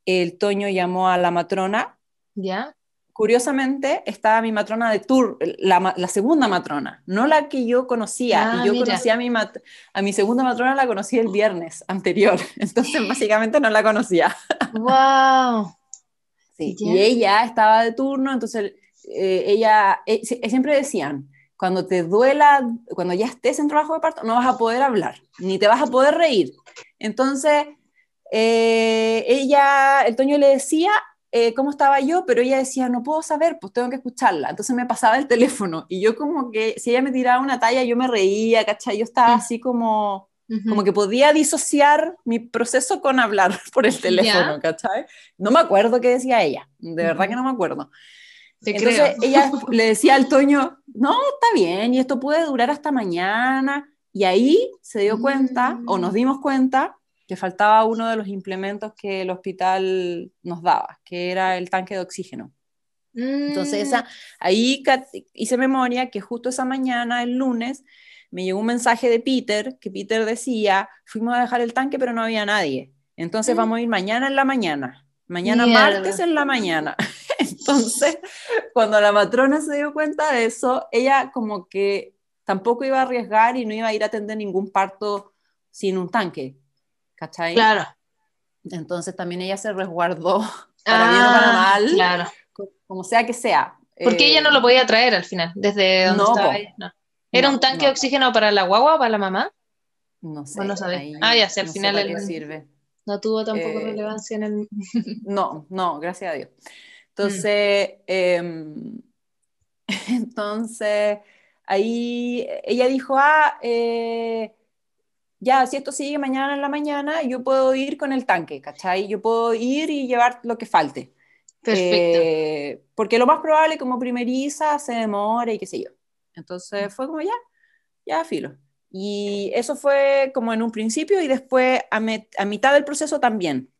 el Toño llamó a la matrona. ¿Ya? Curiosamente, estaba mi matrona de tour, la, la segunda matrona, no la que yo conocía. Ah, y yo mira. conocía a mi, a mi segunda matrona, la conocí el viernes anterior. Entonces, básicamente no la conocía. ¡Wow! Sí, y ella estaba de turno, entonces eh, ella, eh, siempre decían, cuando te duela, cuando ya estés en trabajo de parto, no vas a poder hablar, ni te vas a poder reír. Entonces, eh, ella, el Toño le decía eh, cómo estaba yo, pero ella decía, no puedo saber, pues tengo que escucharla. Entonces me pasaba el teléfono y yo como que, si ella me tiraba una talla, yo me reía, ¿cachai? Yo estaba así como, uh -huh. como que podía disociar mi proceso con hablar por el teléfono, yeah. ¿cachai? No me acuerdo qué decía ella, de uh -huh. verdad que no me acuerdo. Te Entonces creo. ella le decía al Toño, no, está bien, y esto puede durar hasta mañana. Y ahí se dio cuenta, mm. o nos dimos cuenta, que faltaba uno de los implementos que el hospital nos daba, que era el tanque de oxígeno. Mm. Entonces, esa, ahí hice memoria que justo esa mañana, el lunes, me llegó un mensaje de Peter, que Peter decía, fuimos a dejar el tanque, pero no había nadie. Entonces mm. vamos a ir mañana en la mañana. Mañana Mierda. martes en la mañana. Entonces, cuando la matrona se dio cuenta de eso, ella como que tampoco iba a arriesgar y no iba a ir a atender ningún parto sin un tanque. ¿Cachai? Claro. Entonces también ella se resguardó para ah, bien o para mal, claro. como sea que sea. Porque eh, ella no lo podía traer al final, desde donde no, estaba ella. No. ¿Era no, un tanque de oxígeno para la guagua o para la mamá? No sé. No sabes. Ah, ya sé, al final el, sirve. no tuvo tampoco eh, relevancia en el... no, no, gracias a Dios. Entonces, mm. eh, entonces, ahí ella dijo, ah, eh, ya, si esto sigue mañana en la mañana, yo puedo ir con el tanque, ¿cachai? Yo puedo ir y llevar lo que falte. Perfecto. Eh, porque lo más probable, como primeriza, se demora y qué sé yo. Entonces fue como ya, ya filo. Y eso fue como en un principio y después a, a mitad del proceso también.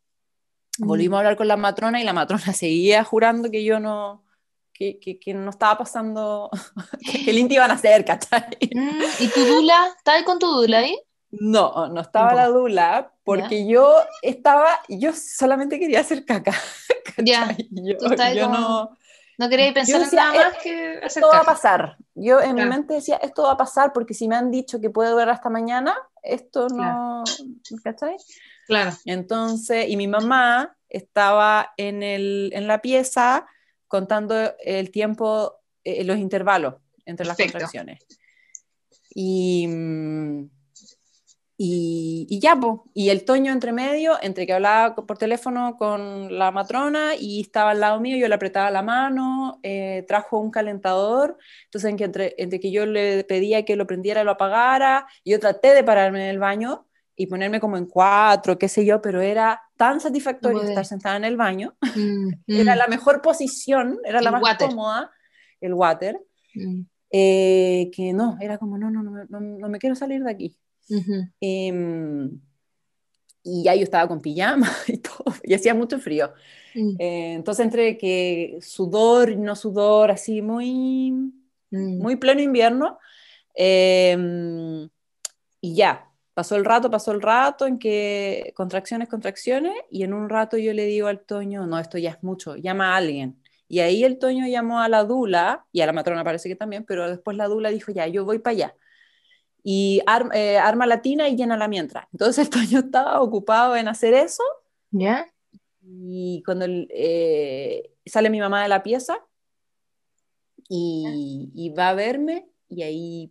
Mm. Volvimos a hablar con la matrona y la matrona seguía jurando que yo no, que, que, que, no estaba pasando, que el Inti iban a hacer, ¿cachai? Mm, ¿Y tu dula? ¿Estás con tu dula ahí? No, no estaba la dula porque yo estaba, yo solamente quería hacer caca. Ya, yo, yo no... No quería pensar en nada más que hacer Esto va a pasar. Yo en mi mente decía, esto va a pasar porque si me han dicho que puede durar hasta mañana, esto no... ¿Cachai? Claro. Entonces, y mi mamá estaba en, el, en la pieza contando el tiempo, eh, los intervalos entre las contracciones. Y, y, ya, y el Toño entre medio, entre que hablaba por teléfono con la matrona y estaba al lado mío, yo le apretaba la mano, eh, trajo un calentador, entonces entre, entre que yo le pedía que lo prendiera y lo apagara, yo traté de pararme en el baño y ponerme como en cuatro, qué sé yo, pero era tan satisfactorio estar sentada en el baño. Mm, era mm. la mejor posición, era la más cómoda, el water, mm. eh, que no, era como, no, no, no, no, me quiero salir de aquí. Em, y ya yo estaba con pijama y todo, y hacía mucho frío. Eh, entonces entre que sudor no sudor, así muy, muy pleno invierno, em, y ya, Pasó el rato, pasó el rato en que contracciones, contracciones, y en un rato yo le digo al Toño, no, esto ya es mucho, llama a alguien. Y ahí el Toño llamó a la Dula, y a la matrona parece que también, pero después la Dula dijo, ya, yo voy para allá. Y eh, arma latina y llena la mientras. Entonces el Toño estaba ocupado en hacer eso. ¿Ya? Y cuando eh, sale mi mamá de la pieza y, y, va a verme, y ahí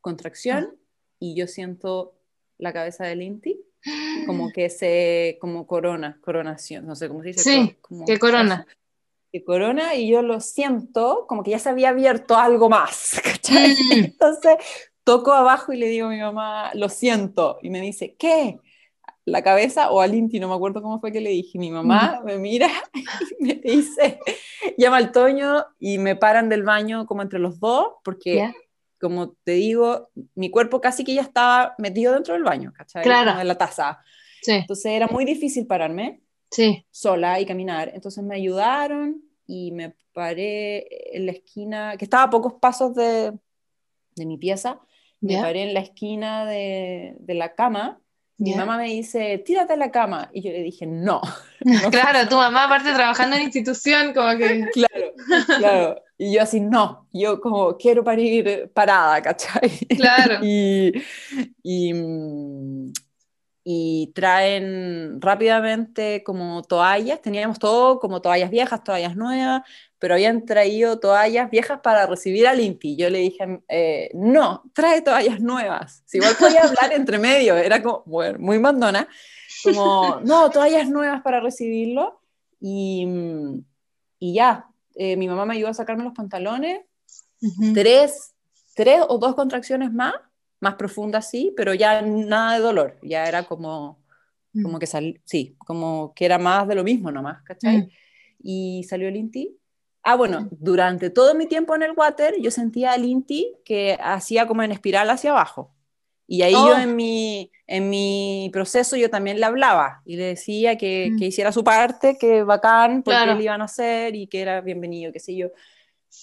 contracción, y yo siento la cabeza del Inti, como que se, como corona, coronación, no sé cómo se dice. Sí, que corona. Que corona y yo lo siento como que ya se había abierto algo más, ¿cachai? Mm. Entonces toco abajo y le digo a mi mamá, lo siento, y me dice, ¿qué? La cabeza o al Inti, no me acuerdo cómo fue que le dije. Mi mamá me mira y me dice, llama al Toño y me paran del baño como entre los dos, porque como te digo, mi cuerpo casi que ya estaba metido dentro del baño, ¿cachai? Claro. en la taza. Sí. Entonces era muy difícil pararme sí. sola y caminar. Entonces me ayudaron y me paré en la esquina, que estaba a pocos pasos de, de mi pieza, me paré en la esquina de, de la cama. Mi mamá me dice, tírate a la cama. Y yo le dije, no. no claro, tu mamá aparte trabajando en institución, como que... Claro, claro. Y yo así, no, yo como quiero parir parada, ¿cachai? Claro. y, y, y, traen rápidamente como toallas, teníamos todo como toallas viejas, toallas nuevas, pero habían traído toallas viejas para recibir al Inti. Yo le dije, eh, no, trae toallas nuevas. Si igual podía hablar entre medio, era como, bueno, muy mandona, como, no, toallas nuevas para recibirlo. Y, y ya, eh, mi mamá me ayudó a sacarme los pantalones, tres, tres o dos contracciones más, más profundas sí, pero ya nada de dolor, ya era como, mm. como que sal, sí, como que era más de lo mismo nomás, ¿cachai? Mm. Y salió el INTI. Ah, bueno, mm. durante todo mi tiempo en el water yo sentía el INTI que hacía como en espiral hacia abajo. Y ahí yo oh. en mi, en mi proceso yo también le hablaba y le decía que, mm. que hiciera su parte, que bacán, porque le iban a hacer y que era bienvenido, qué sé yo.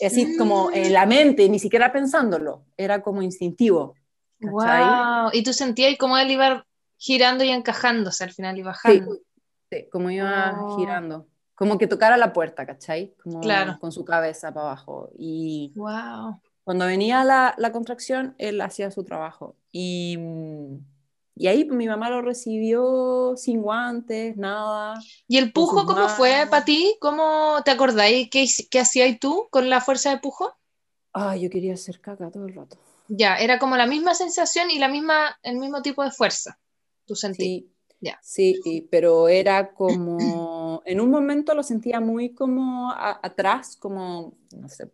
Así como en la mente, ni siquiera pensándolo, era como instintivo. Wow. Y tú sentías como él iba girando y encajándose al final y bajando. Sí, como iba girando. Como que tocara la puerta, ¿cachai? Como claro. con su cabeza para abajo. Y wow. cuando venía la, la contracción, él hacía su trabajo. Y, y ahí mi mamá lo recibió sin guantes, nada. ¿Y el pujo cómo fue para ti? ¿Cómo te acordáis? ¿Qué, qué hacías tú con la fuerza de pujo? Ay, yo quería hacer caca todo el rato. Ya, era como la misma sensación y la misma, el mismo tipo de fuerza. ¿Tú sentías? Sí, ya. sí pero era como, en un momento lo sentía muy como atrás, como, no sé,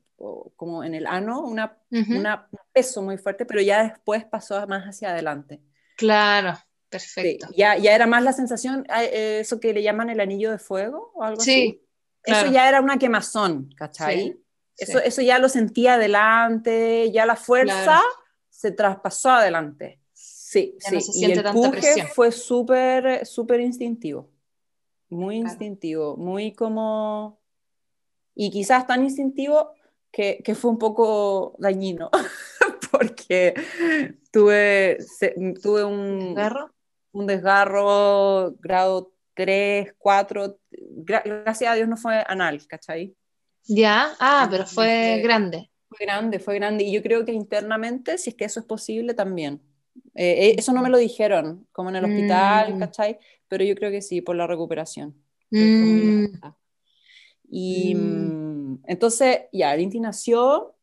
como en el ano, una, un peso muy fuerte, pero ya después pasó más hacia adelante. Claro, perfecto. ya, ya era más la sensación, eh, eso que le llaman el anillo de fuego o algo sí, así. Eso ya era una quemazón, ¿cachai? eso, eso ya lo sentía adelante, ya la fuerza se traspasó adelante. Sí, sí. y el puje fue súper, súper instintivo. Muy instintivo, muy como... Y quizás tan instintivo que, fue un poco dañino, porque tuve, tuve un ¿Desgarro? un desgarro grado 3, 4. gracias a Dios no fue anal, ¿cachai? Ya, ah, pero fue grande. Fue grande, fue grande. Y yo creo que internamente, si es que eso es posible, también. Eh, eh, eso no me lo dijeron, como en el hospital, mm. ¿cachai? Pero yo creo que sí, por la recuperación. Mm. Y mm. entonces, ya, Linti nació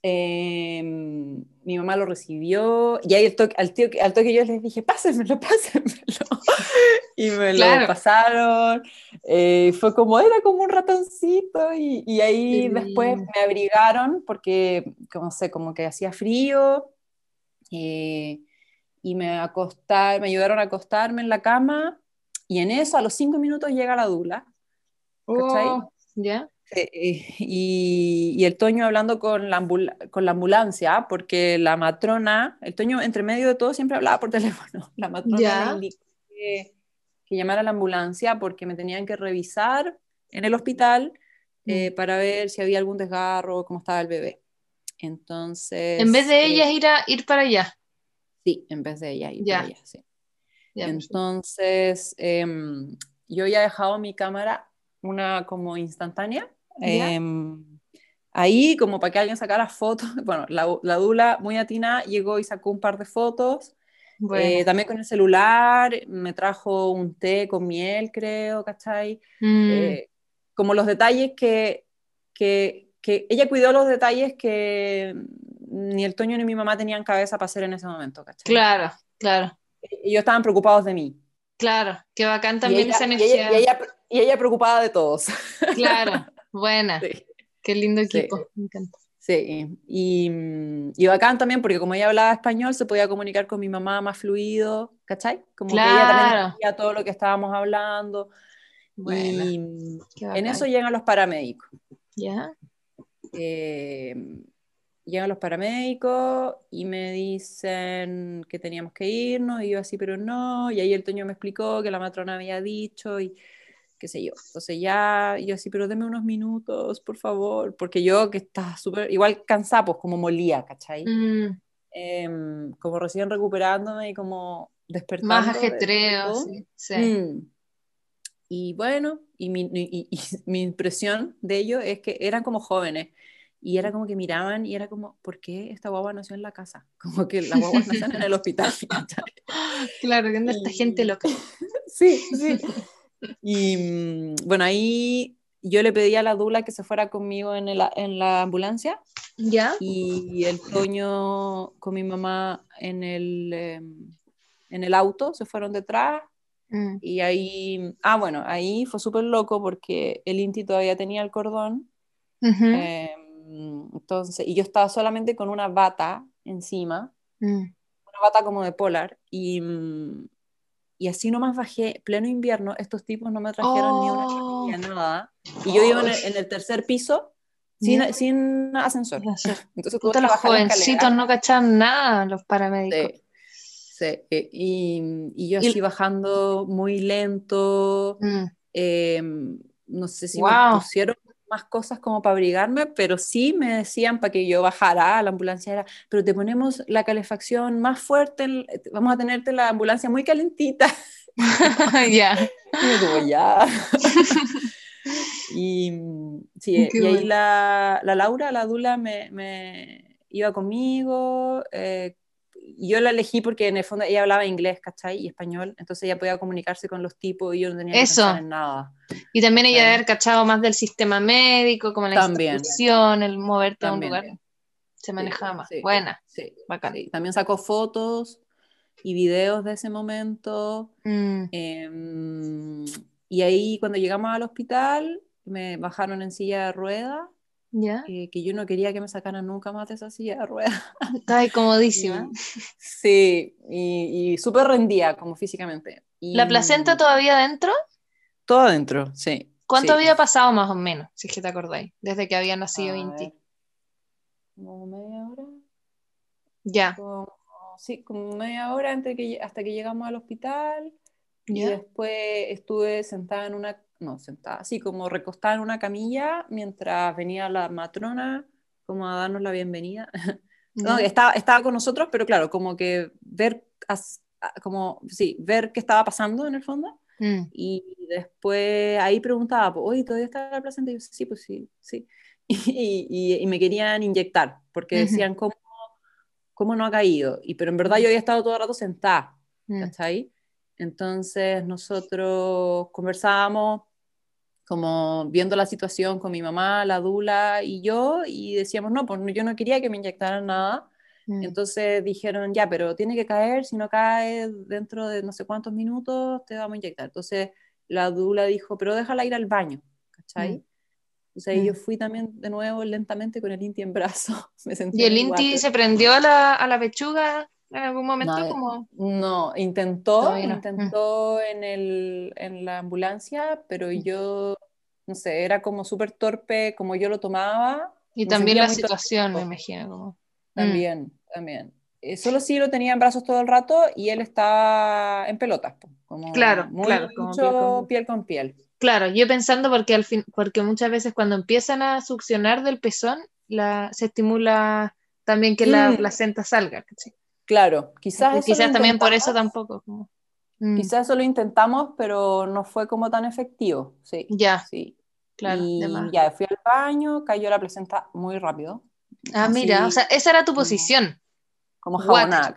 Em, mi mamá lo recibió y ahí al toque, al, tío, al toque yo les dije, pásenmelo, pásenmelo. y me lo pasaron. Eh, fue como, era como un ratoncito y, y ahí después me abrigaron porque, como sé, como que hacía frío. Eh, y me acostaron, me ayudaron a acostarme en la cama y en eso a los cinco minutos llega la dula. Oh, ¿Ya? Eh, y, el Toño hablando con la, con la ambulancia, porque la matrona, el Toño entre medio de todo siempre hablaba por teléfono. La matrona me indicó que, llamara a la ambulancia porque me tenían que revisar en el hospital eh, mm. para ver si había algún desgarro, cómo estaba el bebé. Entonces... En vez de ella eh, ir, a, ir para allá. Sí, en vez de ella ir para allá, sí. Entonces, em, yo ya he dejado mi cámara una como instantánea Em, ahí, como para que alguien sacara fotos, bueno, la, la, Dula muy atina llegó y sacó un par de fotos. Eh, también con el celular, me trajo un té con miel, creo, ¿cachai? Mm. Eh, como los detalles que, que, que, ella cuidó los detalles que ni el Toño ni mi mamá tenían cabeza para hacer en ese momento, ¿cachai? Claro, claro. Ellos estaban preocupados de mí. Claro, qué bacán también esa necesidad. Y ella, y ella, preocupada de todos. Claro, Buena. Qué lindo equipo, me encanta. Sí, y, y, bacán también porque como ella hablaba español se podía comunicar con mi mamá más fluido, ¿cachai? Como que ella también entendía todo lo que estábamos hablando. y en eso llegan los paramédicos. ¿Ya? Eh, llegan los paramédicos y me dicen que teníamos que irnos y yo así, pero no. Y ahí el Toño me explicó que la matrona había dicho y qué sé yo. Entonces ya, yo así, pero deme unos minutos, por favor, porque yo que estaba súper, igual cansada, pues como molía, ¿cachai? Mm. Em, como recién recuperándome y como despertando. Más ajetreo, sí. Mm. Y bueno, y mi, y, mi, impresión de ello es que eran como jóvenes. Y era como que miraban y era como, ¿por qué esta guagua nació en la casa? Como que la guagua nació en el hospital. claro, anda esta gente loca. sí, sí. Y mm, bueno, ahí yo le pedí a la dula que se fuera conmigo en, en la ambulancia. ¿Ya? Y el Toño con mi mamá en el, em, en el auto, se fueron detrás. Mm. Y ahí, ah, bueno, ahí fue súper loco porque el Inti todavía tenía el cordón. Em, entonces, y yo estaba solamente con una bata encima, mm. una bata como de polar. Y, y así nomás bajé, pleno invierno, estos tipos no me trajeron ni una oh. nada. Y yo iba en el, tercer piso sin, sin ascensor. Entonces, Puta, los jovencitos no cachaban nada, los paramédicos. Sí, eh, y, y, yo así bajando muy lento. Mm. Em, no sé si me pusieron más cosas como para abrigarme, pero sí me decían para que yo bajara a la ambulancia, era, pero te ponemos la calefacción más fuerte, vamos a tenerte la ambulancia muy calentita. ya. y ya. y, sí, y ahí la, la, Laura, la Dula, me, me iba conmigo, eh, yo la elegí porque en el fondo ella hablaba inglés, ¿cachai? Y español, entonces ella podía comunicarse con los tipos y yo no tenía que pensar en nada. Y también ella debe haber cachado más del sistema médico, como la institución, el moverte a un lugar. Se manejaba más. Buena. Sí, bacán. También sacó fotos y videos de ese momento. Mm. Em, y ahí cuando llegamos al hospital, me bajaron en silla de eh, que yo no quería que me sacaran nunca más de esa silla de ruedas. Estaba comodísima. sí, y, y súper rendía como físicamente. ¿La placenta todavía adentro? Todo adentro, sí. ¿Cuánto había pasado más o menos, si es que te acordáis, desde que había nacido Inti? Como media hora. Ya. sí, como media hora antes que, hasta que llegamos al hospital. Y después estuve sentada en una no, sentada, así como recostada en una camilla mientras venía la matrona como a darnos la bienvenida. No, estaba, estaba con nosotros, pero claro, como que ver, como, sí, ver qué estaba pasando en el fondo. Mm. Y después ahí preguntaba, oye, ¿todavía está la placenta? Y yo, sí, pues sí, sí. Y, y, me querían inyectar, porque decían, ¿cómo, ¿cómo no ha caído? Y, pero en verdad yo había estado todo el rato sentada, Mm. ¿cachai? Entonces nosotros conversábamos como viendo la situación con mi mamá, la dula y yo, y decíamos, no, pues yo no quería que me inyectaran nada. Mm. Entonces dijeron, ya, pero tiene que caer, si no cae dentro de no sé cuántos minutos, te vamos a inyectar. Entonces la dula dijo, pero déjala ir al baño, ¿cachai? Mm. Entonces ahí Mm. yo fui también de nuevo lentamente con el Inti en brazo. Me sentí ¿Y el Inti se prendió a la, a la pechuga en algún momento? No, como... No, intentó, no. intentó en, el, en la ambulancia, pero Mm. yo, no sé, era como súper torpe, como yo lo tomaba. Y también la situación, me imagino. Como... Mm. También, también. Eh, solo sí lo tenía en brazos todo el rato y él estaba en pelotas, como Claro, muy- claro, como mucho piel con piel con piel. Claro, yo pensando porque al fin, porque muchas veces cuando empiezan a succionar del pezón, la, se estimula también que la Mm. placenta salga. ¿cachai? Claro, quizás, eso Quizás también por eso tampoco. Mm, Quizás eso lo intentamos, pero no fue como tan efectivo, sí. Ya, Sí. claro, y ya fui al baño, cayó la placenta muy rápido. Ah, mira, o sea, esa era tu como- posición. como jabonada.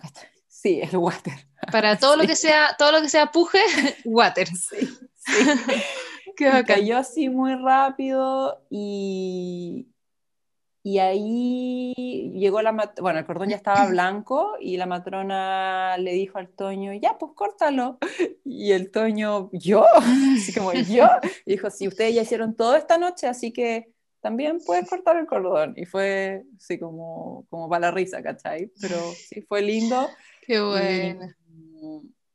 Sí, el water. Para todo lo que sea, todo lo que sea puje, water. Sí, sí. Qué cayó así muy rápido y, y ahí llegó la mat- bueno, el cordón ya estaba blanco y la matrona le dijo al Toño, ya, pues córtalo. Y el Toño, ¿yo? Así como, ¿yo? Y dijo, sí, ustedes ya hicieron todo esta noche, así que también puedes cortar el cordón. Y fue así como, como para la risa, ¿cachai? Pero sí, fue lindo. Qué Y, bueno.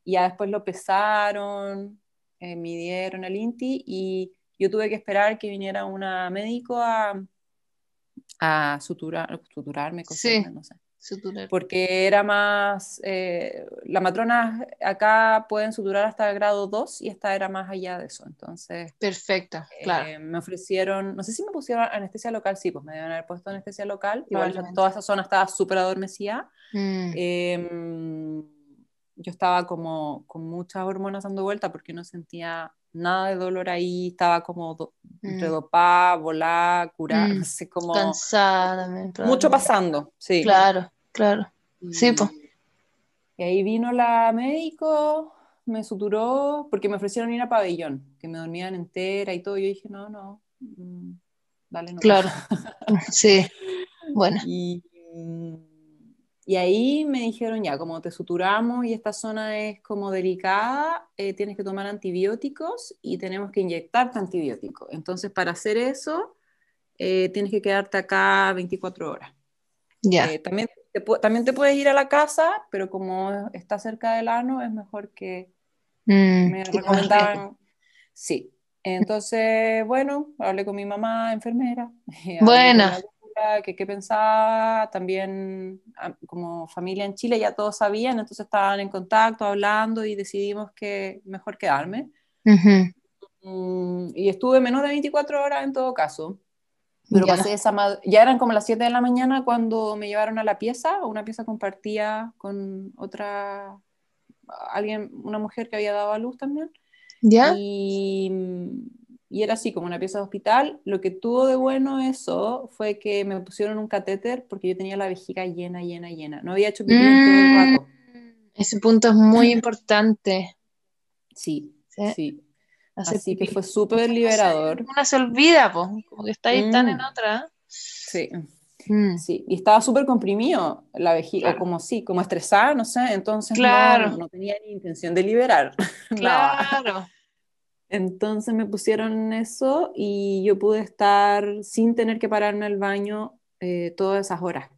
y ya después lo pesaron, eh, midieron el INTI y yo tuve que esperar que viniera una médico a, a suturar, suturarme, coserme, Sí. no sé. Suturar. Porque era más, eh, la matrona acá pueden suturar hasta el grado 2 y esta era más allá de eso. Entonces Perfecto, claro. eh, me ofrecieron, no sé si me pusieron anestesia local, sí, pues me deben haber puesto anestesia local. Igual toda esa zona estaba súper adormecida. Mm, Eh, yo estaba como con muchas hormonas dando vuelta porque no sentía nada de dolor ahí, estaba como do- entre Mm. dopada, volada, curada, Mm. no sé, como Cansada mucho pasando, sí. Claro, claro. Y, Sí, po. y ahí vino la médico, me suturó, porque me ofrecieron ir a pabellón, que me dormían entera y todo, yo dije, no, no, mm, dale, no. Claro. Sí. Bueno. Y, y ahí me dijeron, ya, como te suturamos y esta zona es como delicada, eh, tienes que tomar antibióticos y tenemos que inyectarte antibióticos. Entonces, para hacer eso, eh, tienes que quedarte acá 24 horas. Ya. Eh, también, te, también te puedes ir a la casa, pero como está cerca del ano, es mejor que Mm, me recomendaban. Sí. Entonces, bueno, hablé con mi mamá, enfermera. hablé que qué pensaba. También, ah, como familia en Chile, ya todos sabían, entonces estaban en contacto, hablando y decidimos que mejor quedarme. Ujú. Mm, y estuve menos de 24 horas en todo caso. Pero Ya. pasé esa ya eran como las 7 de la mañana cuando me llevaron a la pieza, una pieza compartida con otra, alguien, una mujer que había dado a luz también. ¿Ya? Y, y era así, como una pieza de hospital. Lo que tuvo de bueno eso fue que me pusieron un catéter porque yo tenía la vejiga llena, llena, llena. No había hecho pipí en todo el Mm, rato. Ese punto es muy importante. Sí, ¿sí? sí. Así que fue súper liberador. Una se olvida, pues, como que está ahí tan en Mm. otra. Sí. Mm, Sí, y estaba súper comprimido la vejiga, Claro. o como sí, como estresada, no sé, entonces no- Claro. no, tenía ni intención de liberar. nada. Entonces me pusieron eso y yo pude estar sin tener que pararme al baño eh, todas esas horas.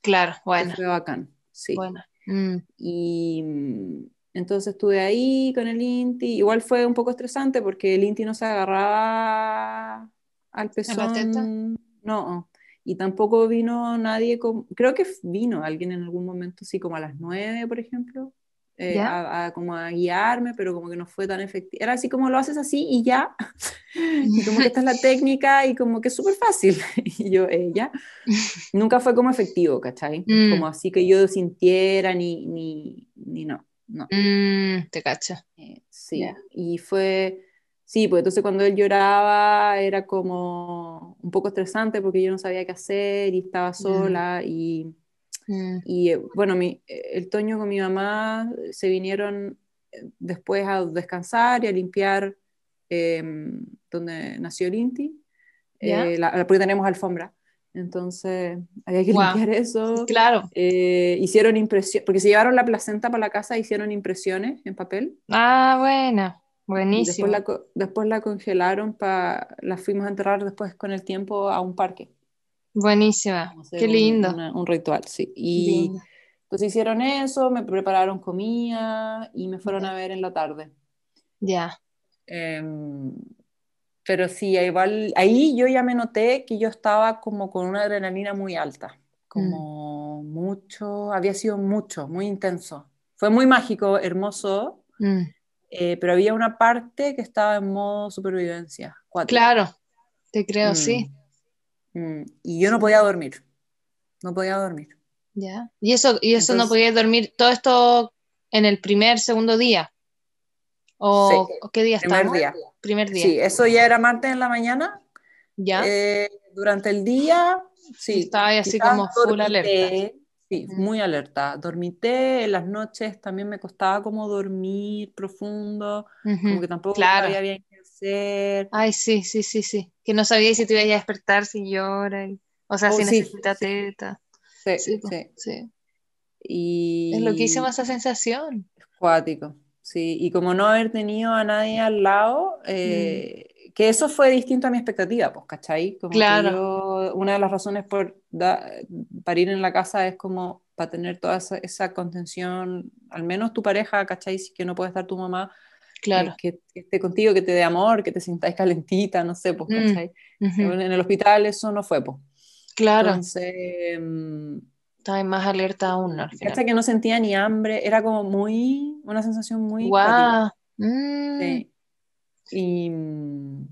Claro, bueno, Fue bacán, sí. bueno. Mm, Y mm, entonces estuve ahí con el Inti. Igual fue un poco estresante porque el Inti no se agarraba al pezón. No. Y tampoco vino nadie, con- creo que vino alguien en algún momento, sí, como a las nueve, por ejemplo. Eh, a, como a guiarme, pero como que no fue tan efectivo. Era así como lo haces así y ya. y como que esta es la técnica y como que es súper fácil. y yo, ella. Nunca fue como efectivo, ¿cachai? Mm. Como así que yo sintiera ni, ni, ni no. no. Mm, te cacha. Eh, sí, y fue, sí, pues entonces cuando él lloraba era como un poco estresante porque yo no sabía qué hacer y estaba sola y Mm. y eh, bueno, mi, eh, el Toño con mi mamá se vinieron eh, después a descansar y a limpiar em, donde nació el Inti, ¿Ya? eh, la- porque tenemos alfombra. Entonces había que Guau. limpiar eso. Claro. Eh, hicieron impresión, porque se llevaron la placenta para la casa, hicieron impresiones en papel. Ah, buena. Buenísimo. después la, después la congelaron, para la fuimos a enterrar después con el tiempo a un parque. Buenísima. Qué un- lindo. una- un ritual, sí. Y, Lindo. Entonces hicieron eso, me prepararon comida y me fueron a ver en la tarde. Ya. Em, pero sí, igual, ahí yo ya me noté que yo estaba como con una adrenalina muy alta, como mucho, había sido mucho, muy intenso. Fue muy mágico, hermoso, Mm. eh, pero había una parte que estaba en modo supervivencia. Claro. Te creo, Mm, sí. Mm, Y yo no podía dormir, no podía dormir. Ya. Y eso, y eso no Entonces- podías dormir todo esto en el primer, segundo día. ¿O, Sí, ¿o qué día primer estamos? día. Primer día. Sí, eso ya era martes en la mañana. Ya. Eh, durante el día, sí. Estaba ahí así como full dormité, alerta. Sí, Mm. muy alerta. Dormité, en las noches también me costaba como dormir profundo, como que tampoco Claro. sabía bien hacer. Ay, sí, sí, sí, sí. Que no sabía si te ibas a despertar si llora. O sea, Oh, si sí, necesita sí. teta. Sí, Sí, sí. Y Es loquísima esa sensación. cuático, sí. Y como no haber tenido a nadie al lado, eh, que eso fue distinto a mi expectativa, pues, ¿cachai? Como que Claro. yo- una de las razones por da- parir en la casa es como para tener toda esa, esa contención, al menos tu pareja, ¿cachai? Si que no puede estar tu mamá, Claro. que, que esté contigo, que te dé amor, que te sintáis calentita, no sé, pues, Mm. ¿cachai? Ujú. En el hospital eso no fue, pues. Claro. Entonces, mm, Estaba más alerta aún. Al final. Cacha que no sentía ni hambre, era como muy, una sensación muy. Guau. Mm. Sí. Y mm,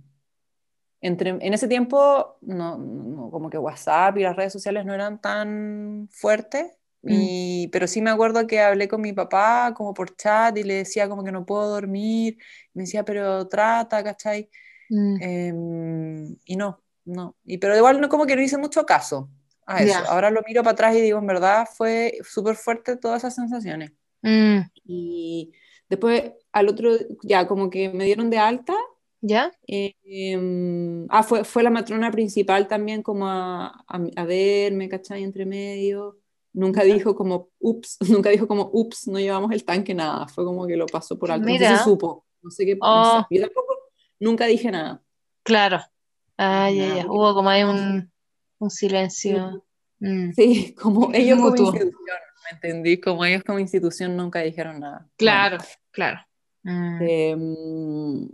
entre, en ese tiempo, no, no, como que WhatsApp y las redes sociales no eran tan fuertes, y, pero sí me acuerdo que hablé con mi papá como por chat y le decía como que no puedo dormir, me decía, pero trata, ¿cachai? Mm. Em, y no, no, y, pero igual no como que no hice mucho caso a eso. Ya. Ahora lo miro para atrás y digo, en verdad fue súper fuerte todas esas sensaciones. Mm. Y después al otro, ya como que me dieron de alta. ¿Ya? eh, em, ah, fue, fue la matrona principal también como a, a, a verme, ¿cachai? Entre medio. Nunca dijo como, ups, nunca dijo como, ups, no llevamos el tanque, nada. Fue como que lo pasó por alto. No sé Mira. si supo, no sé qué. no Oh. sé. Yo tampoco, nunca dije nada. Claro. Ah, ya, ya. Hubo como ahí un, un silencio. Mm. Sí, como ellos como Mutuo. institución, ¿me entendí? Como ellos como institución nunca dijeron nada. Claro, claro. Mm. Em,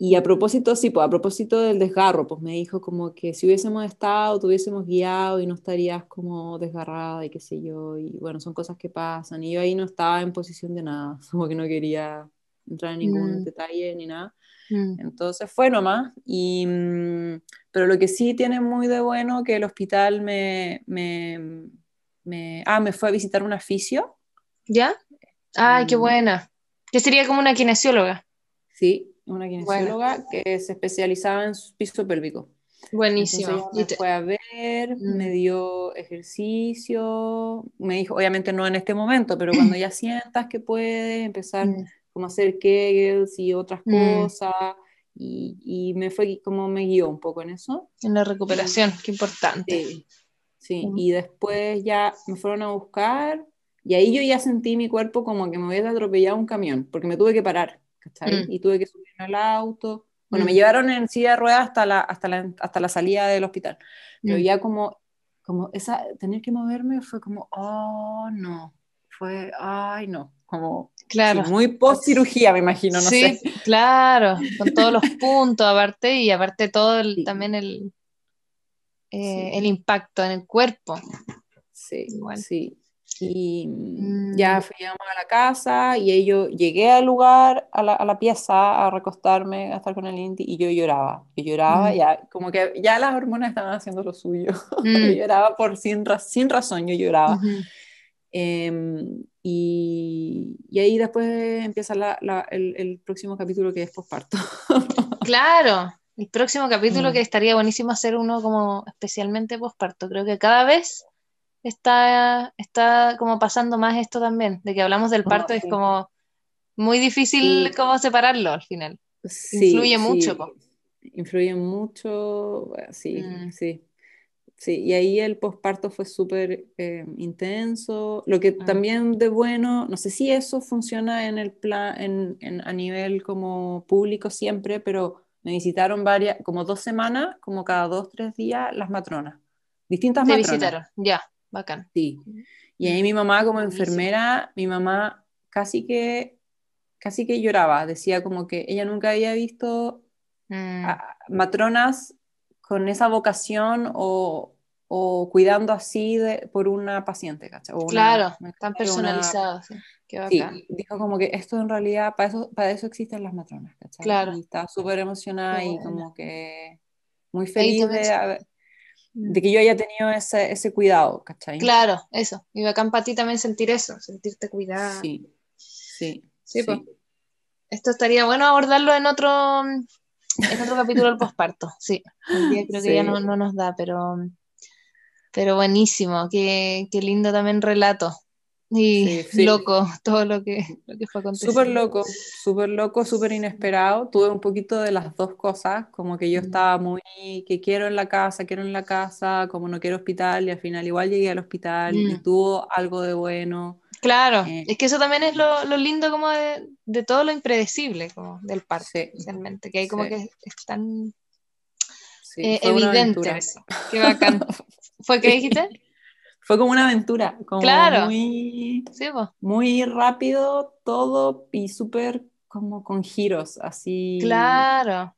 y a propósito, sí, pues a propósito del desgarro, pues me dijo como que si hubiésemos estado, te hubiésemos guiado y no estarías como desgarrada y qué sé yo, y bueno, son cosas que pasan, y yo ahí no estaba en posición de nada, como que no quería entrar en ningún Mm. detalle ni nada. Mm. Entonces fue nomás, y, mm, pero lo que sí tiene muy de bueno que el hospital me, me, me- ah, me fue a visitar un fisio, ¿Ya? Ay, qué Mm. buena. Que sería como una kinesióloga. sí, una kinesióloga que se especializaba en piso pélvico. Buenísimo. Me fue a ver, Mm. me dio ejercicio, me dijo, obviamente no en este momento, pero cuando ya sientas que puedes empezar Mm. como a hacer kegels y otras Mm. cosas, y, y me fue como me guió un poco en eso. En la recuperación, qué importante. Sí, sí, Mm. y después ya me fueron a buscar, y ahí yo ya sentí mi cuerpo como que me hubiera atropellado un camión, porque me tuve que parar, ¿cachai? Mm. Y tuve que subirme al auto. Bueno, me Mm. llevaron en silla de ruedas hasta la, hasta la, hasta la salida del hospital. Pero Mm. ya como, como esa, tener que moverme fue como, oh, no. Fue, ay, no. Como, Claro. sí, muy post cirugía, me imagino, no sí, sé. claro, con todos los puntos aparte y aparte todo el- Sí. también el, eh, el impacto en el cuerpo. Sí, Igual. sí. Y ya fuimos a la casa y yo llegué al lugar, a la, a la, pieza, a recostarme, a estar con el Inti y yo lloraba. Yo lloraba, ya como que ya las hormonas estaban haciendo lo suyo. yo lloraba por sin, sin razón, yo lloraba. Em, y, y, ahí después empieza la, la, el, el, próximo capítulo que es posparto. claro, el próximo capítulo que estaría buenísimo hacer uno como especialmente posparto. Creo que cada vez está, está como pasando más esto también, de que hablamos del parto, es como muy difícil cómo separarlo al final. Influye mucho. Influye mucho, sí, mm. sí. Sí, y ahí el posparto fue súper eh, intenso. Lo que ah. también de bueno, no sé si eso funciona en el plan, en, en, a nivel como público siempre, pero me visitaron varias, como dos semanas, como cada dos, tres días, las matronas. Distintas Me matronas. visitaron, ya. Bacán. Sí. Y ahí mi mamá como enfermera, mi mamá casi que, casi que lloraba, decía como que ella nunca había visto mm. matronas con esa vocación o, o cuidando así de, por una paciente, ¿cachai? claro, tan personalizado, sí. Bacán. Sí, dijo como que esto en realidad, para eso, para eso existen las matronas, ¿cachai? Claro. Y estaba súper emocionada y como que muy feliz de, de que yo haya tenido ese, ese cuidado, ¿cachai? Claro, eso. Y bacán para ti también sentir eso, sentirte cuidada. Sí, sí. Sí, Pues. Esto estaría bueno abordarlo en otro, en otro capítulo del posparto, sí. El día creo que ya no, no, nos da, pero, pero buenísimo. Qué, qué lindo también relato. Y loco todo lo que, lo que fue aconteciendo. Súper loco, súper loco, súper inesperado. Tuve un poquito de las dos cosas, como que yo mm. estaba muy, que quiero en la casa, quiero en la casa, como no quiero hospital, y al final igual llegué al hospital y mm. tuvo algo de bueno. Claro, eh, es que eso también es lo, lo lindo como de, de, todo lo impredecible como del parque, especialmente, que hay como que es tan eh, evidente. Qué bacán. ¿Fue que dijiste? Fue como una aventura, como claro. muy, muy rápido todo y súper como con giros así. Claro.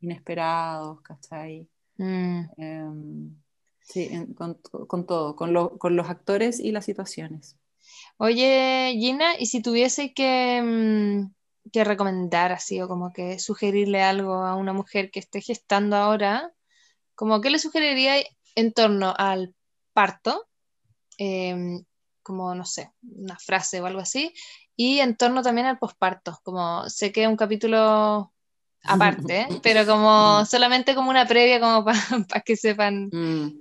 Inesperados, ¿cachai? Mm. Em, sí, con, con, todo, con, lo, con, los actores y las situaciones. Oye, Gina, ¿y si tuviese que, mm, que recomendar así o como que sugerirle algo a una mujer que esté gestando ahora, como qué le sugeriría en torno al parto? Em, como, no sé, una frase o algo así, y en torno también al posparto, como sé que es un capítulo aparte, pero como solamente como una previa, como para que sepan. Mm.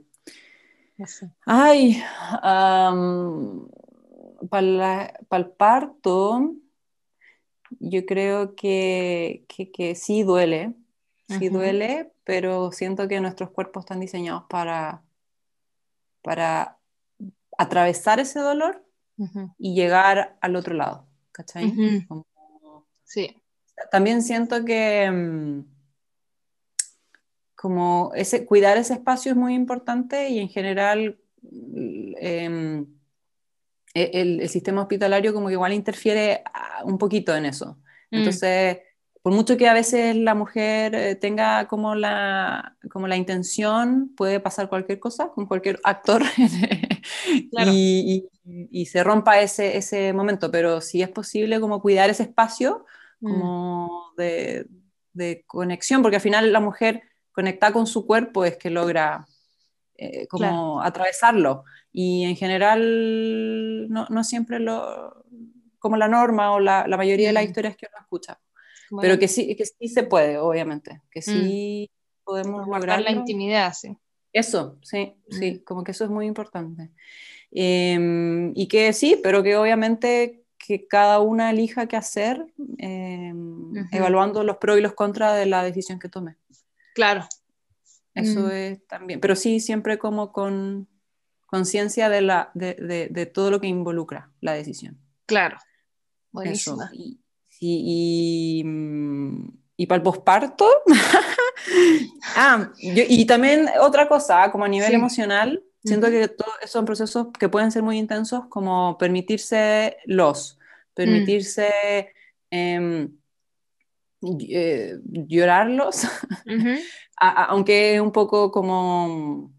Ay, para el parto, yo creo que, que, sí duele, sí duele, pero siento que nuestros cuerpos están diseñados para, para atravesar ese dolor y llegar al otro lado, ¿cachai? Sí. También siento que mm, como ese, cuidar ese espacio es muy importante y en general em, e, el, sistema hospitalario como que igual interfiere ah, un poquito en eso. Mm. Entonces, por mucho que a veces la mujer eh, tenga como la, como la intención, puede pasar cualquier cosa con cualquier actor y, y, se rompa ese, ese momento, pero si es posible como cuidar ese espacio mm. como de, de, conexión, porque al final la mujer conectada con su cuerpo es que logra eh, como atravesarlo y en general no, no, siempre lo como la norma o la, la mayoría de las mm. historias que uno escucha. Pero que sí, que sí se puede, obviamente, que sí mm. podemos guardar la intimidad, sí. Eso, sí, sí, mm. como que eso es muy importante. Em, y que sí, pero que obviamente que cada una elija qué hacer, em, evaluando los pros y los contras de la decisión que tome. Claro. Eso mm. es también, pero sí siempre como con conciencia de, la, de, de, de, todo lo que involucra la decisión. Claro. Buenísimo. Y, mm, y, para el posparto. ah, y también otra cosa, como a nivel emocional, siento que todos son procesos que pueden ser muy intensos, como permitirse los, permitirse em, eh, llorarlos, aunque es un poco como,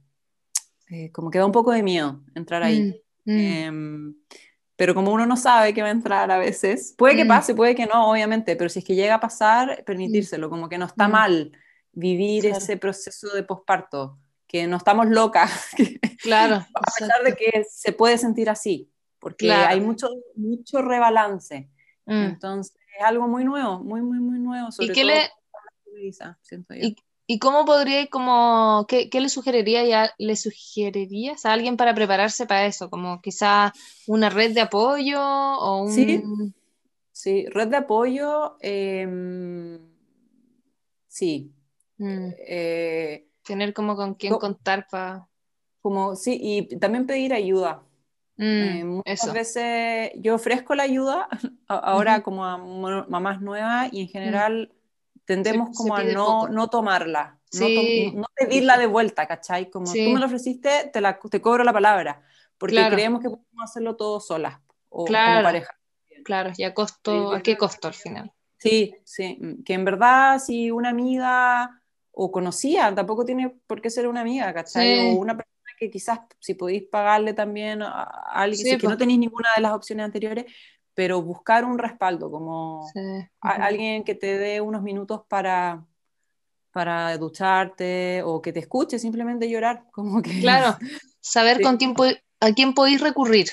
eh, como que da un poco de miedo entrar ahí. Mm. Em, pero como uno no sabe qué va a entrar a veces, puede que Mm. pase, puede que no, obviamente, pero si es que llega a pasar, permitírselo, como que no está Mm. mal vivir Claro. ese proceso de posparto, que no estamos locas, que- Claro. a pesar de que se puede sentir así, porque Claro. hay mucho, mucho rebalance. Mm. Entonces, es algo muy nuevo, muy, muy, muy nuevo, sobre qué todo le- siento yo. ¿Y, y cómo podría, como, qué, qué le sugeriría ya, le sugerirías a alguien para prepararse para eso? Como quizá una red de apoyo o un... Sí. Sí, red de apoyo, em, sí. Mm, eh, tener como con quién Co- contar para... como, sí, y también pedir ayuda. Eh, muchas eso. veces yo ofrezco la ayuda ahora como a mamás nuevas y en general tendemos Se- se como a pide no, no tomarla, no, tom- Sí. no pedirla de vuelta, ¿cachai? Como Sí. tú me lo ofreciste, te, la, te cobro la palabra, porque Claro. creemos que podemos hacerlo todo solas o Claro. como pareja. Claro, y a costo, ¿a qué costo al final? Sí, sí, mm, que en verdad si una amiga o conocía, tampoco tiene por qué ser una amiga, ¿cachai? Sí. O una persona que quizás si podéis pagarle también a a alguien, Sí, si es que pues. no tenéis ninguna de las opciones anteriores, pero buscar un respaldo, como Sí. alguien que te dé unos minutos para, para ducharte o que te escuche simplemente llorar, como que... Claro, saber Sí. con quién a quién podéis recurrir.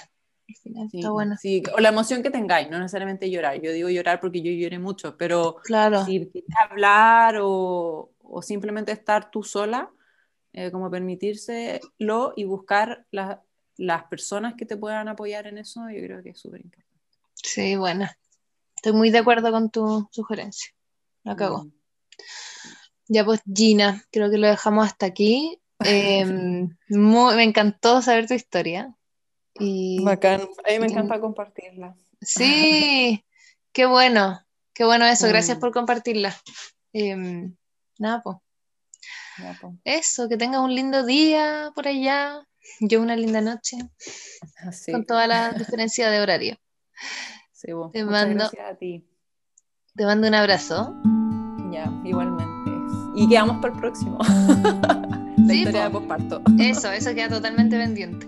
Al final Sí, está bueno. sí, o la emoción que tengáis, no necesariamente llorar. Yo digo llorar porque yo lloré mucho, pero Claro, si quieres hablar o, o simplemente estar tú sola, eh, como permitírselo y buscar la- las personas que te puedan apoyar en eso, yo creo que es súper importante. Sí, bueno. Estoy muy de acuerdo con tu sugerencia. La cagó. Mm. Ya pues Gina, creo que lo dejamos hasta aquí. Em, muy- me encantó saber tu historia. Y Bacán, a mí me y- encanta compartirla. sí, qué bueno, qué bueno eso, gracias Mm. por compartirla. Em, nada, pues. Po. Eso, que tengas un lindo día por allá. Yo una linda noche, Así, con toda la diferencia de horario. Sí, po. te Muchas mando- gracias a ti. Te mando un abrazo. Ya, igualmente. Y quedamos para el próximo. la Sí, historia po. de posparto. Eso, eso queda totalmente pendiente.